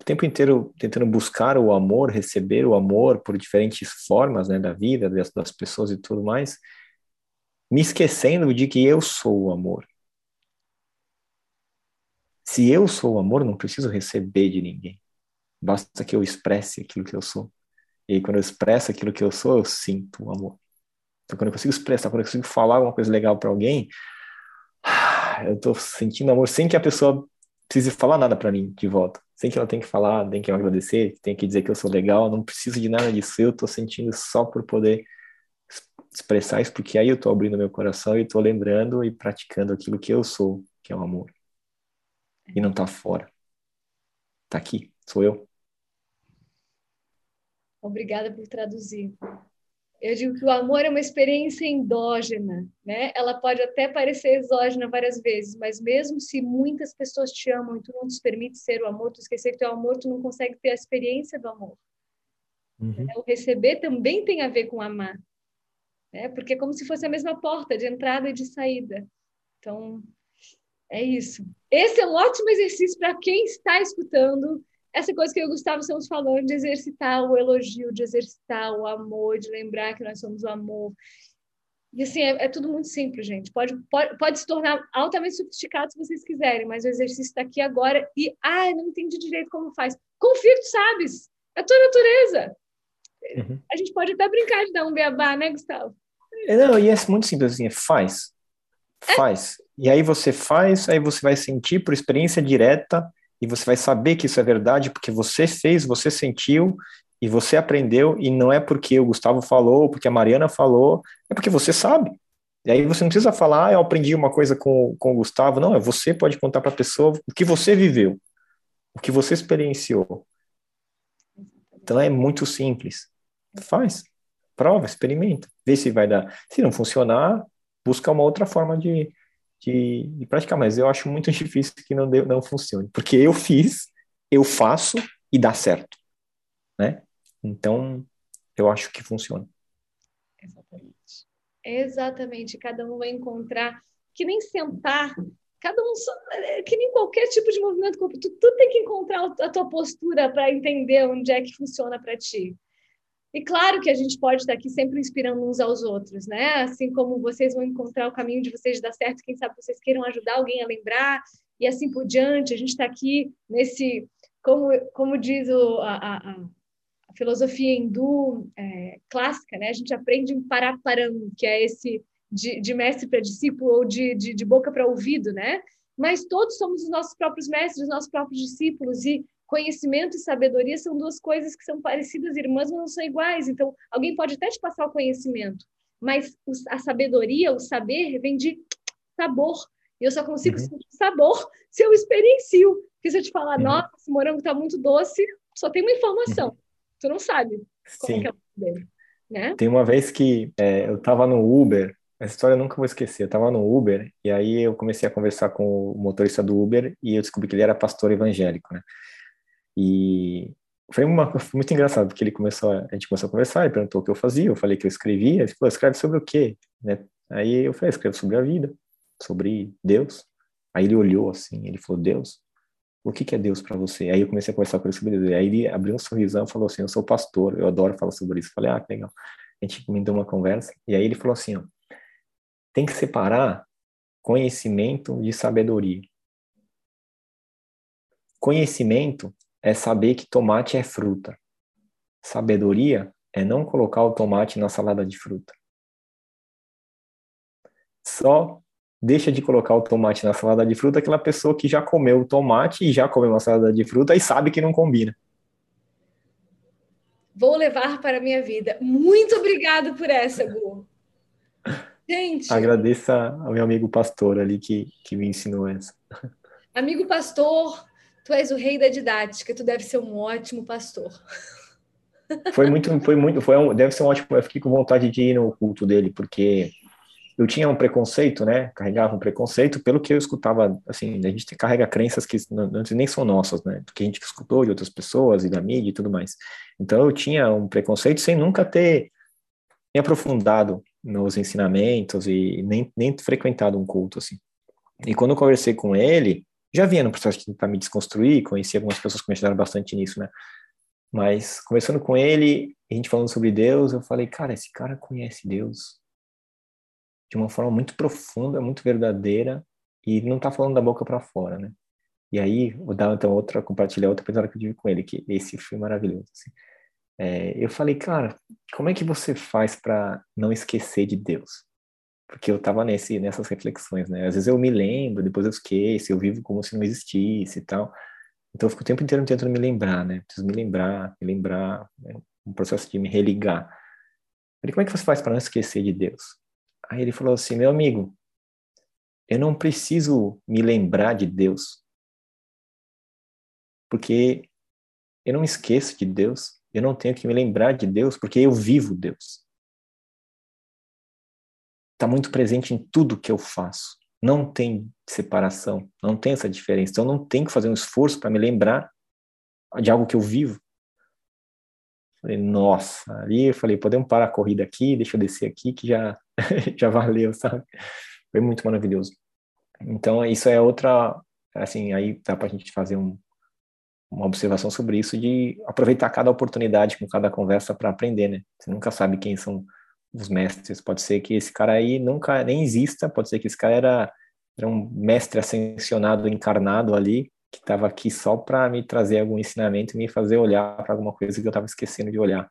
o tempo inteiro tentando buscar o amor, receber o amor por diferentes formas, né, da vida, das, das pessoas e tudo mais, me esquecendo de que eu sou o amor. Se eu sou o amor, não preciso receber de ninguém. Basta que eu expresse aquilo que eu sou. E quando eu expresso aquilo que eu sou, eu sinto o amor. Então, quando eu consigo expressar, quando eu consigo falar alguma coisa legal para alguém, eu estou sentindo amor sem que a pessoa precise falar nada para mim de volta. Sem que ela tenha que falar, tenha que agradecer, tenha que dizer que eu sou legal, não preciso de nada disso. Eu estou sentindo só por poder expressar isso, porque aí eu estou abrindo meu coração e estou lembrando e praticando aquilo que eu sou, que é o amor. E não está fora. Está aqui, sou eu. Obrigada por traduzir. Eu digo que o amor é uma experiência endógena, né? Ela pode até parecer exógena várias vezes, mas mesmo se muitas pessoas te amam e tu não te permite ser o amor, tu esquecer que tu é o amor, tu não consegue ter a experiência do amor. Uhum. O receber também tem a ver com amar, né? Porque é como se fosse a mesma porta de entrada e de saída. Então, é isso. Esse é um ótimo exercício para quem está escutando essa coisa que eu e o Gustavo estamos falando de exercitar o elogio, de exercitar o amor, de lembrar que nós somos o amor. E assim, é, é tudo muito simples, gente. Pode, pode, pode se tornar altamente sofisticado se vocês quiserem, mas o exercício está aqui agora e, ah, não entendi direito como faz. Confia que tu sabes. É a tua natureza. Uhum. A gente pode até brincar de dar um beabá, né, Gustavo? É, não, e é muito simples assim, é faz. É. Faz. É. E aí você faz, aí você vai sentir por experiência direta e você vai saber que isso é verdade porque você fez, você sentiu e você aprendeu, e não é porque o Gustavo falou, porque a Mariana falou, é porque você sabe. E aí você não precisa falar, ah, eu aprendi uma coisa com, com o Gustavo, não, é você pode contar para a pessoa o que você viveu, o que você experienciou. Então é muito simples. Faz, prova, experimenta, vê se vai dar. Se não funcionar, busca uma outra forma de, de, de praticar, mas eu acho muito difícil que não, não funcione, porque eu fiz, eu faço e dá certo, né? Então, eu acho que funciona. Exatamente. Exatamente. Cada um vai encontrar que nem sentar, cada um só, é que nem qualquer tipo de movimento tu, tu tem que encontrar a tua postura para entender onde é que funciona para ti. E claro que a gente pode estar aqui sempre inspirando uns aos outros, né? Assim como vocês vão encontrar o caminho de vocês dar certo, quem sabe vocês queiram ajudar alguém a lembrar e assim por diante. A gente está aqui nesse, como, como diz o, a, a, a filosofia hindu é, clássica, né? A gente aprende em Paraparam, que é esse de, de mestre para discípulo ou de, de, de boca para ouvido, né? Mas todos somos os nossos próprios mestres, os nossos próprios discípulos e conhecimento e sabedoria são duas coisas que são parecidas, irmãs, mas não são iguais. Então, alguém pode até te passar o conhecimento, mas a sabedoria, o saber, vem de sabor. E eu só consigo uhum. sentir sabor se eu experiencio. Porque se eu te falar, uhum. nossa, esse morango está muito doce, só tem uma informação. Uhum. Tu não sabe como Sim. é o dele. Né? Tem uma vez que é, eu estava no Uber, essa história eu nunca vou esquecer. Eu estava no Uber e aí eu comecei a conversar com o motorista do Uber e eu descobri que ele era pastor evangélico, né? E foi, uma, foi muito engraçado, porque ele começou, a, gente começou a conversar, ele perguntou o que eu fazia, eu falei que eu escrevia, ele falou, escreve sobre o quê? Né? Aí eu falei, escreve sobre a vida, sobre Deus. Aí ele olhou assim, ele falou, Deus? O que, que é Deus para você? Aí eu comecei a conversar com ele sobre Deus. Aí ele abriu um sorrisão e falou assim, eu sou pastor, eu adoro falar sobre isso. Eu falei, ah, que legal. A gente me deu uma conversa, e aí ele falou assim, ó, tem que separar conhecimento de sabedoria. Conhecimento é saber que tomate é fruta. Sabedoria é não colocar o tomate na salada de fruta. Só deixa de colocar o tomate na salada de fruta aquela pessoa que já comeu o tomate e já comeu uma salada de fruta e sabe que não combina. Vou levar para a minha vida. Muito obrigado por essa, Gu. Gente. Agradeço ao meu amigo pastor ali que, que me ensinou essa. Amigo pastor, Tu és o rei da didática, tu deve ser um ótimo pastor. Foi muito, foi muito, foi um, deve ser um ótimo. Eu fiquei com vontade de ir no culto dele, porque eu tinha um preconceito, né? Carregava um preconceito pelo que eu escutava. Assim, a gente carrega crenças que nem são nossas, né? Que a gente escutou de outras pessoas e da mídia e tudo mais. Então eu tinha um preconceito sem nunca ter me aprofundado nos ensinamentos e nem, nem frequentado um culto assim. E quando eu conversei com ele, Já vinha no processo de tentar me desconstruir, conheci algumas pessoas que me ajudaram bastante nisso, né? Mas conversando com ele, a gente falando sobre Deus, eu falei, cara, esse cara conhece Deus de uma forma muito profunda, muito verdadeira e não tá falando da boca para fora, né? E aí, vou dar então outra, compartilhar outra episódio que eu tive com ele, que esse foi maravilhoso. Assim. É, eu falei, cara, como é que você faz para não esquecer de Deus? Porque eu tava nesse, nessas reflexões, né? Às vezes eu me lembro, depois eu esqueço, eu vivo como se não existisse e tal. Então eu fico o tempo inteiro tentando me lembrar, né? Preciso me lembrar, me lembrar, né? um processo de me religar. falei, como é que você faz para não esquecer de Deus? Aí ele falou assim, meu amigo, eu não preciso me lembrar de Deus, porque eu não esqueço de Deus, eu não tenho que me lembrar de Deus, porque eu vivo Deus. Está muito presente em tudo que eu faço. Não tem separação, não tem essa diferença. Então, eu não tenho que fazer um esforço para me lembrar de algo que eu vivo. Falei, nossa, ali eu falei, podemos parar a corrida aqui, deixa eu descer aqui, que já, já valeu, sabe? Foi muito maravilhoso. Então, isso é outra, assim, aí dá para a gente fazer um, uma observação sobre isso de aproveitar cada oportunidade com cada conversa para aprender, né? Você nunca sabe quem são os mestres. Pode ser que esse cara aí nunca nem exista, pode ser que esse cara era, era um mestre ascensionado, encarnado ali, que estava aqui só para me trazer algum ensinamento e me fazer olhar para alguma coisa que eu estava esquecendo de olhar.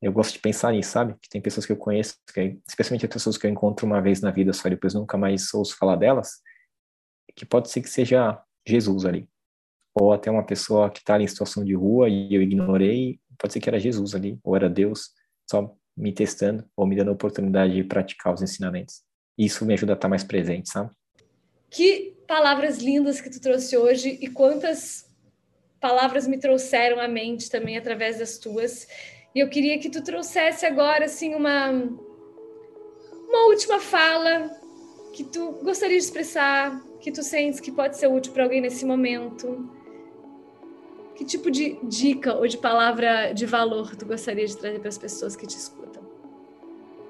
Eu gosto de pensar nisso, sabe? Que tem pessoas que eu conheço, que, especialmente as pessoas que eu encontro uma vez na vida só e depois nunca mais ouço falar delas, que pode ser que seja Jesus ali ou até uma pessoa que está em situação de rua e eu ignorei, pode ser que era Jesus ali, ou era Deus, só me testando ou me dando a oportunidade de praticar os ensinamentos. Isso me ajuda a estar mais presente, sabe? Que palavras lindas que tu trouxe hoje e quantas palavras me trouxeram à mente também através das tuas. E eu queria que tu trouxesse agora assim uma uma última fala que tu gostaria de expressar, que tu sentes que pode ser útil para alguém nesse momento. Que tipo de dica ou de palavra de valor tu gostaria de trazer para as pessoas que te escutam?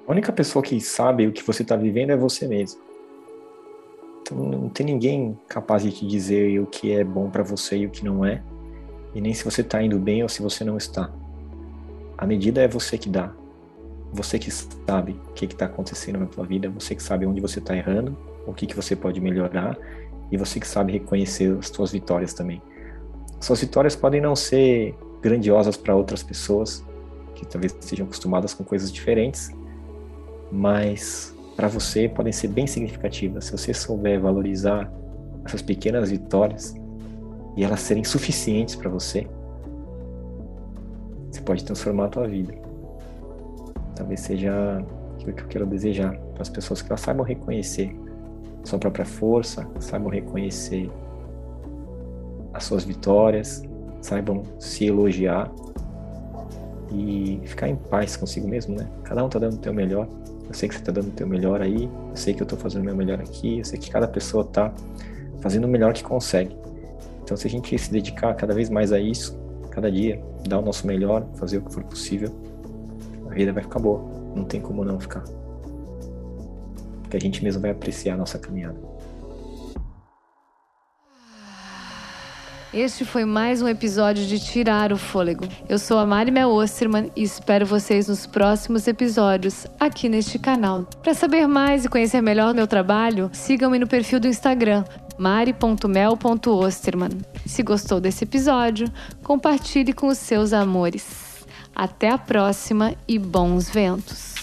A única pessoa que sabe o que você está vivendo é você mesmo. Então não tem ninguém capaz de te dizer o que é bom para você e o que não é, e nem se você está indo bem ou se você não está. A medida é você que dá. Você que sabe o que está acontecendo na tua vida, você que sabe onde você está errando, o que, que você pode melhorar, e você que sabe reconhecer as tuas vitórias também. Suas vitórias podem não ser grandiosas para outras pessoas, que talvez estejam acostumadas com coisas diferentes, mas para você podem ser bem significativas. Se você souber valorizar essas pequenas vitórias e elas serem suficientes para você, você pode transformar a tua vida. Talvez seja aquilo que eu quero desejar para as pessoas que elas saibam reconhecer sua própria força, saibam reconhecer as suas vitórias, saibam se elogiar e ficar em paz consigo mesmo, né? Cada um tá dando o teu melhor. Eu sei que você tá dando o teu melhor aí, eu sei que eu tô fazendo o meu melhor aqui, eu sei que cada pessoa tá fazendo o melhor que consegue. Então, se a gente se dedicar cada vez mais a isso, cada dia, dar o nosso melhor, fazer o que for possível, a vida vai ficar boa. Não tem como não ficar. Porque a gente mesmo vai apreciar a nossa caminhada. Este foi mais um episódio de Tirar o Fôlego. Eu sou a Mari Mel Osterman e espero vocês nos próximos episódios aqui neste canal. Para saber mais e conhecer melhor meu trabalho, sigam-me no perfil do Instagram mari.mel.osterman. Se gostou desse episódio, compartilhe com os seus amores. Até a próxima e bons ventos!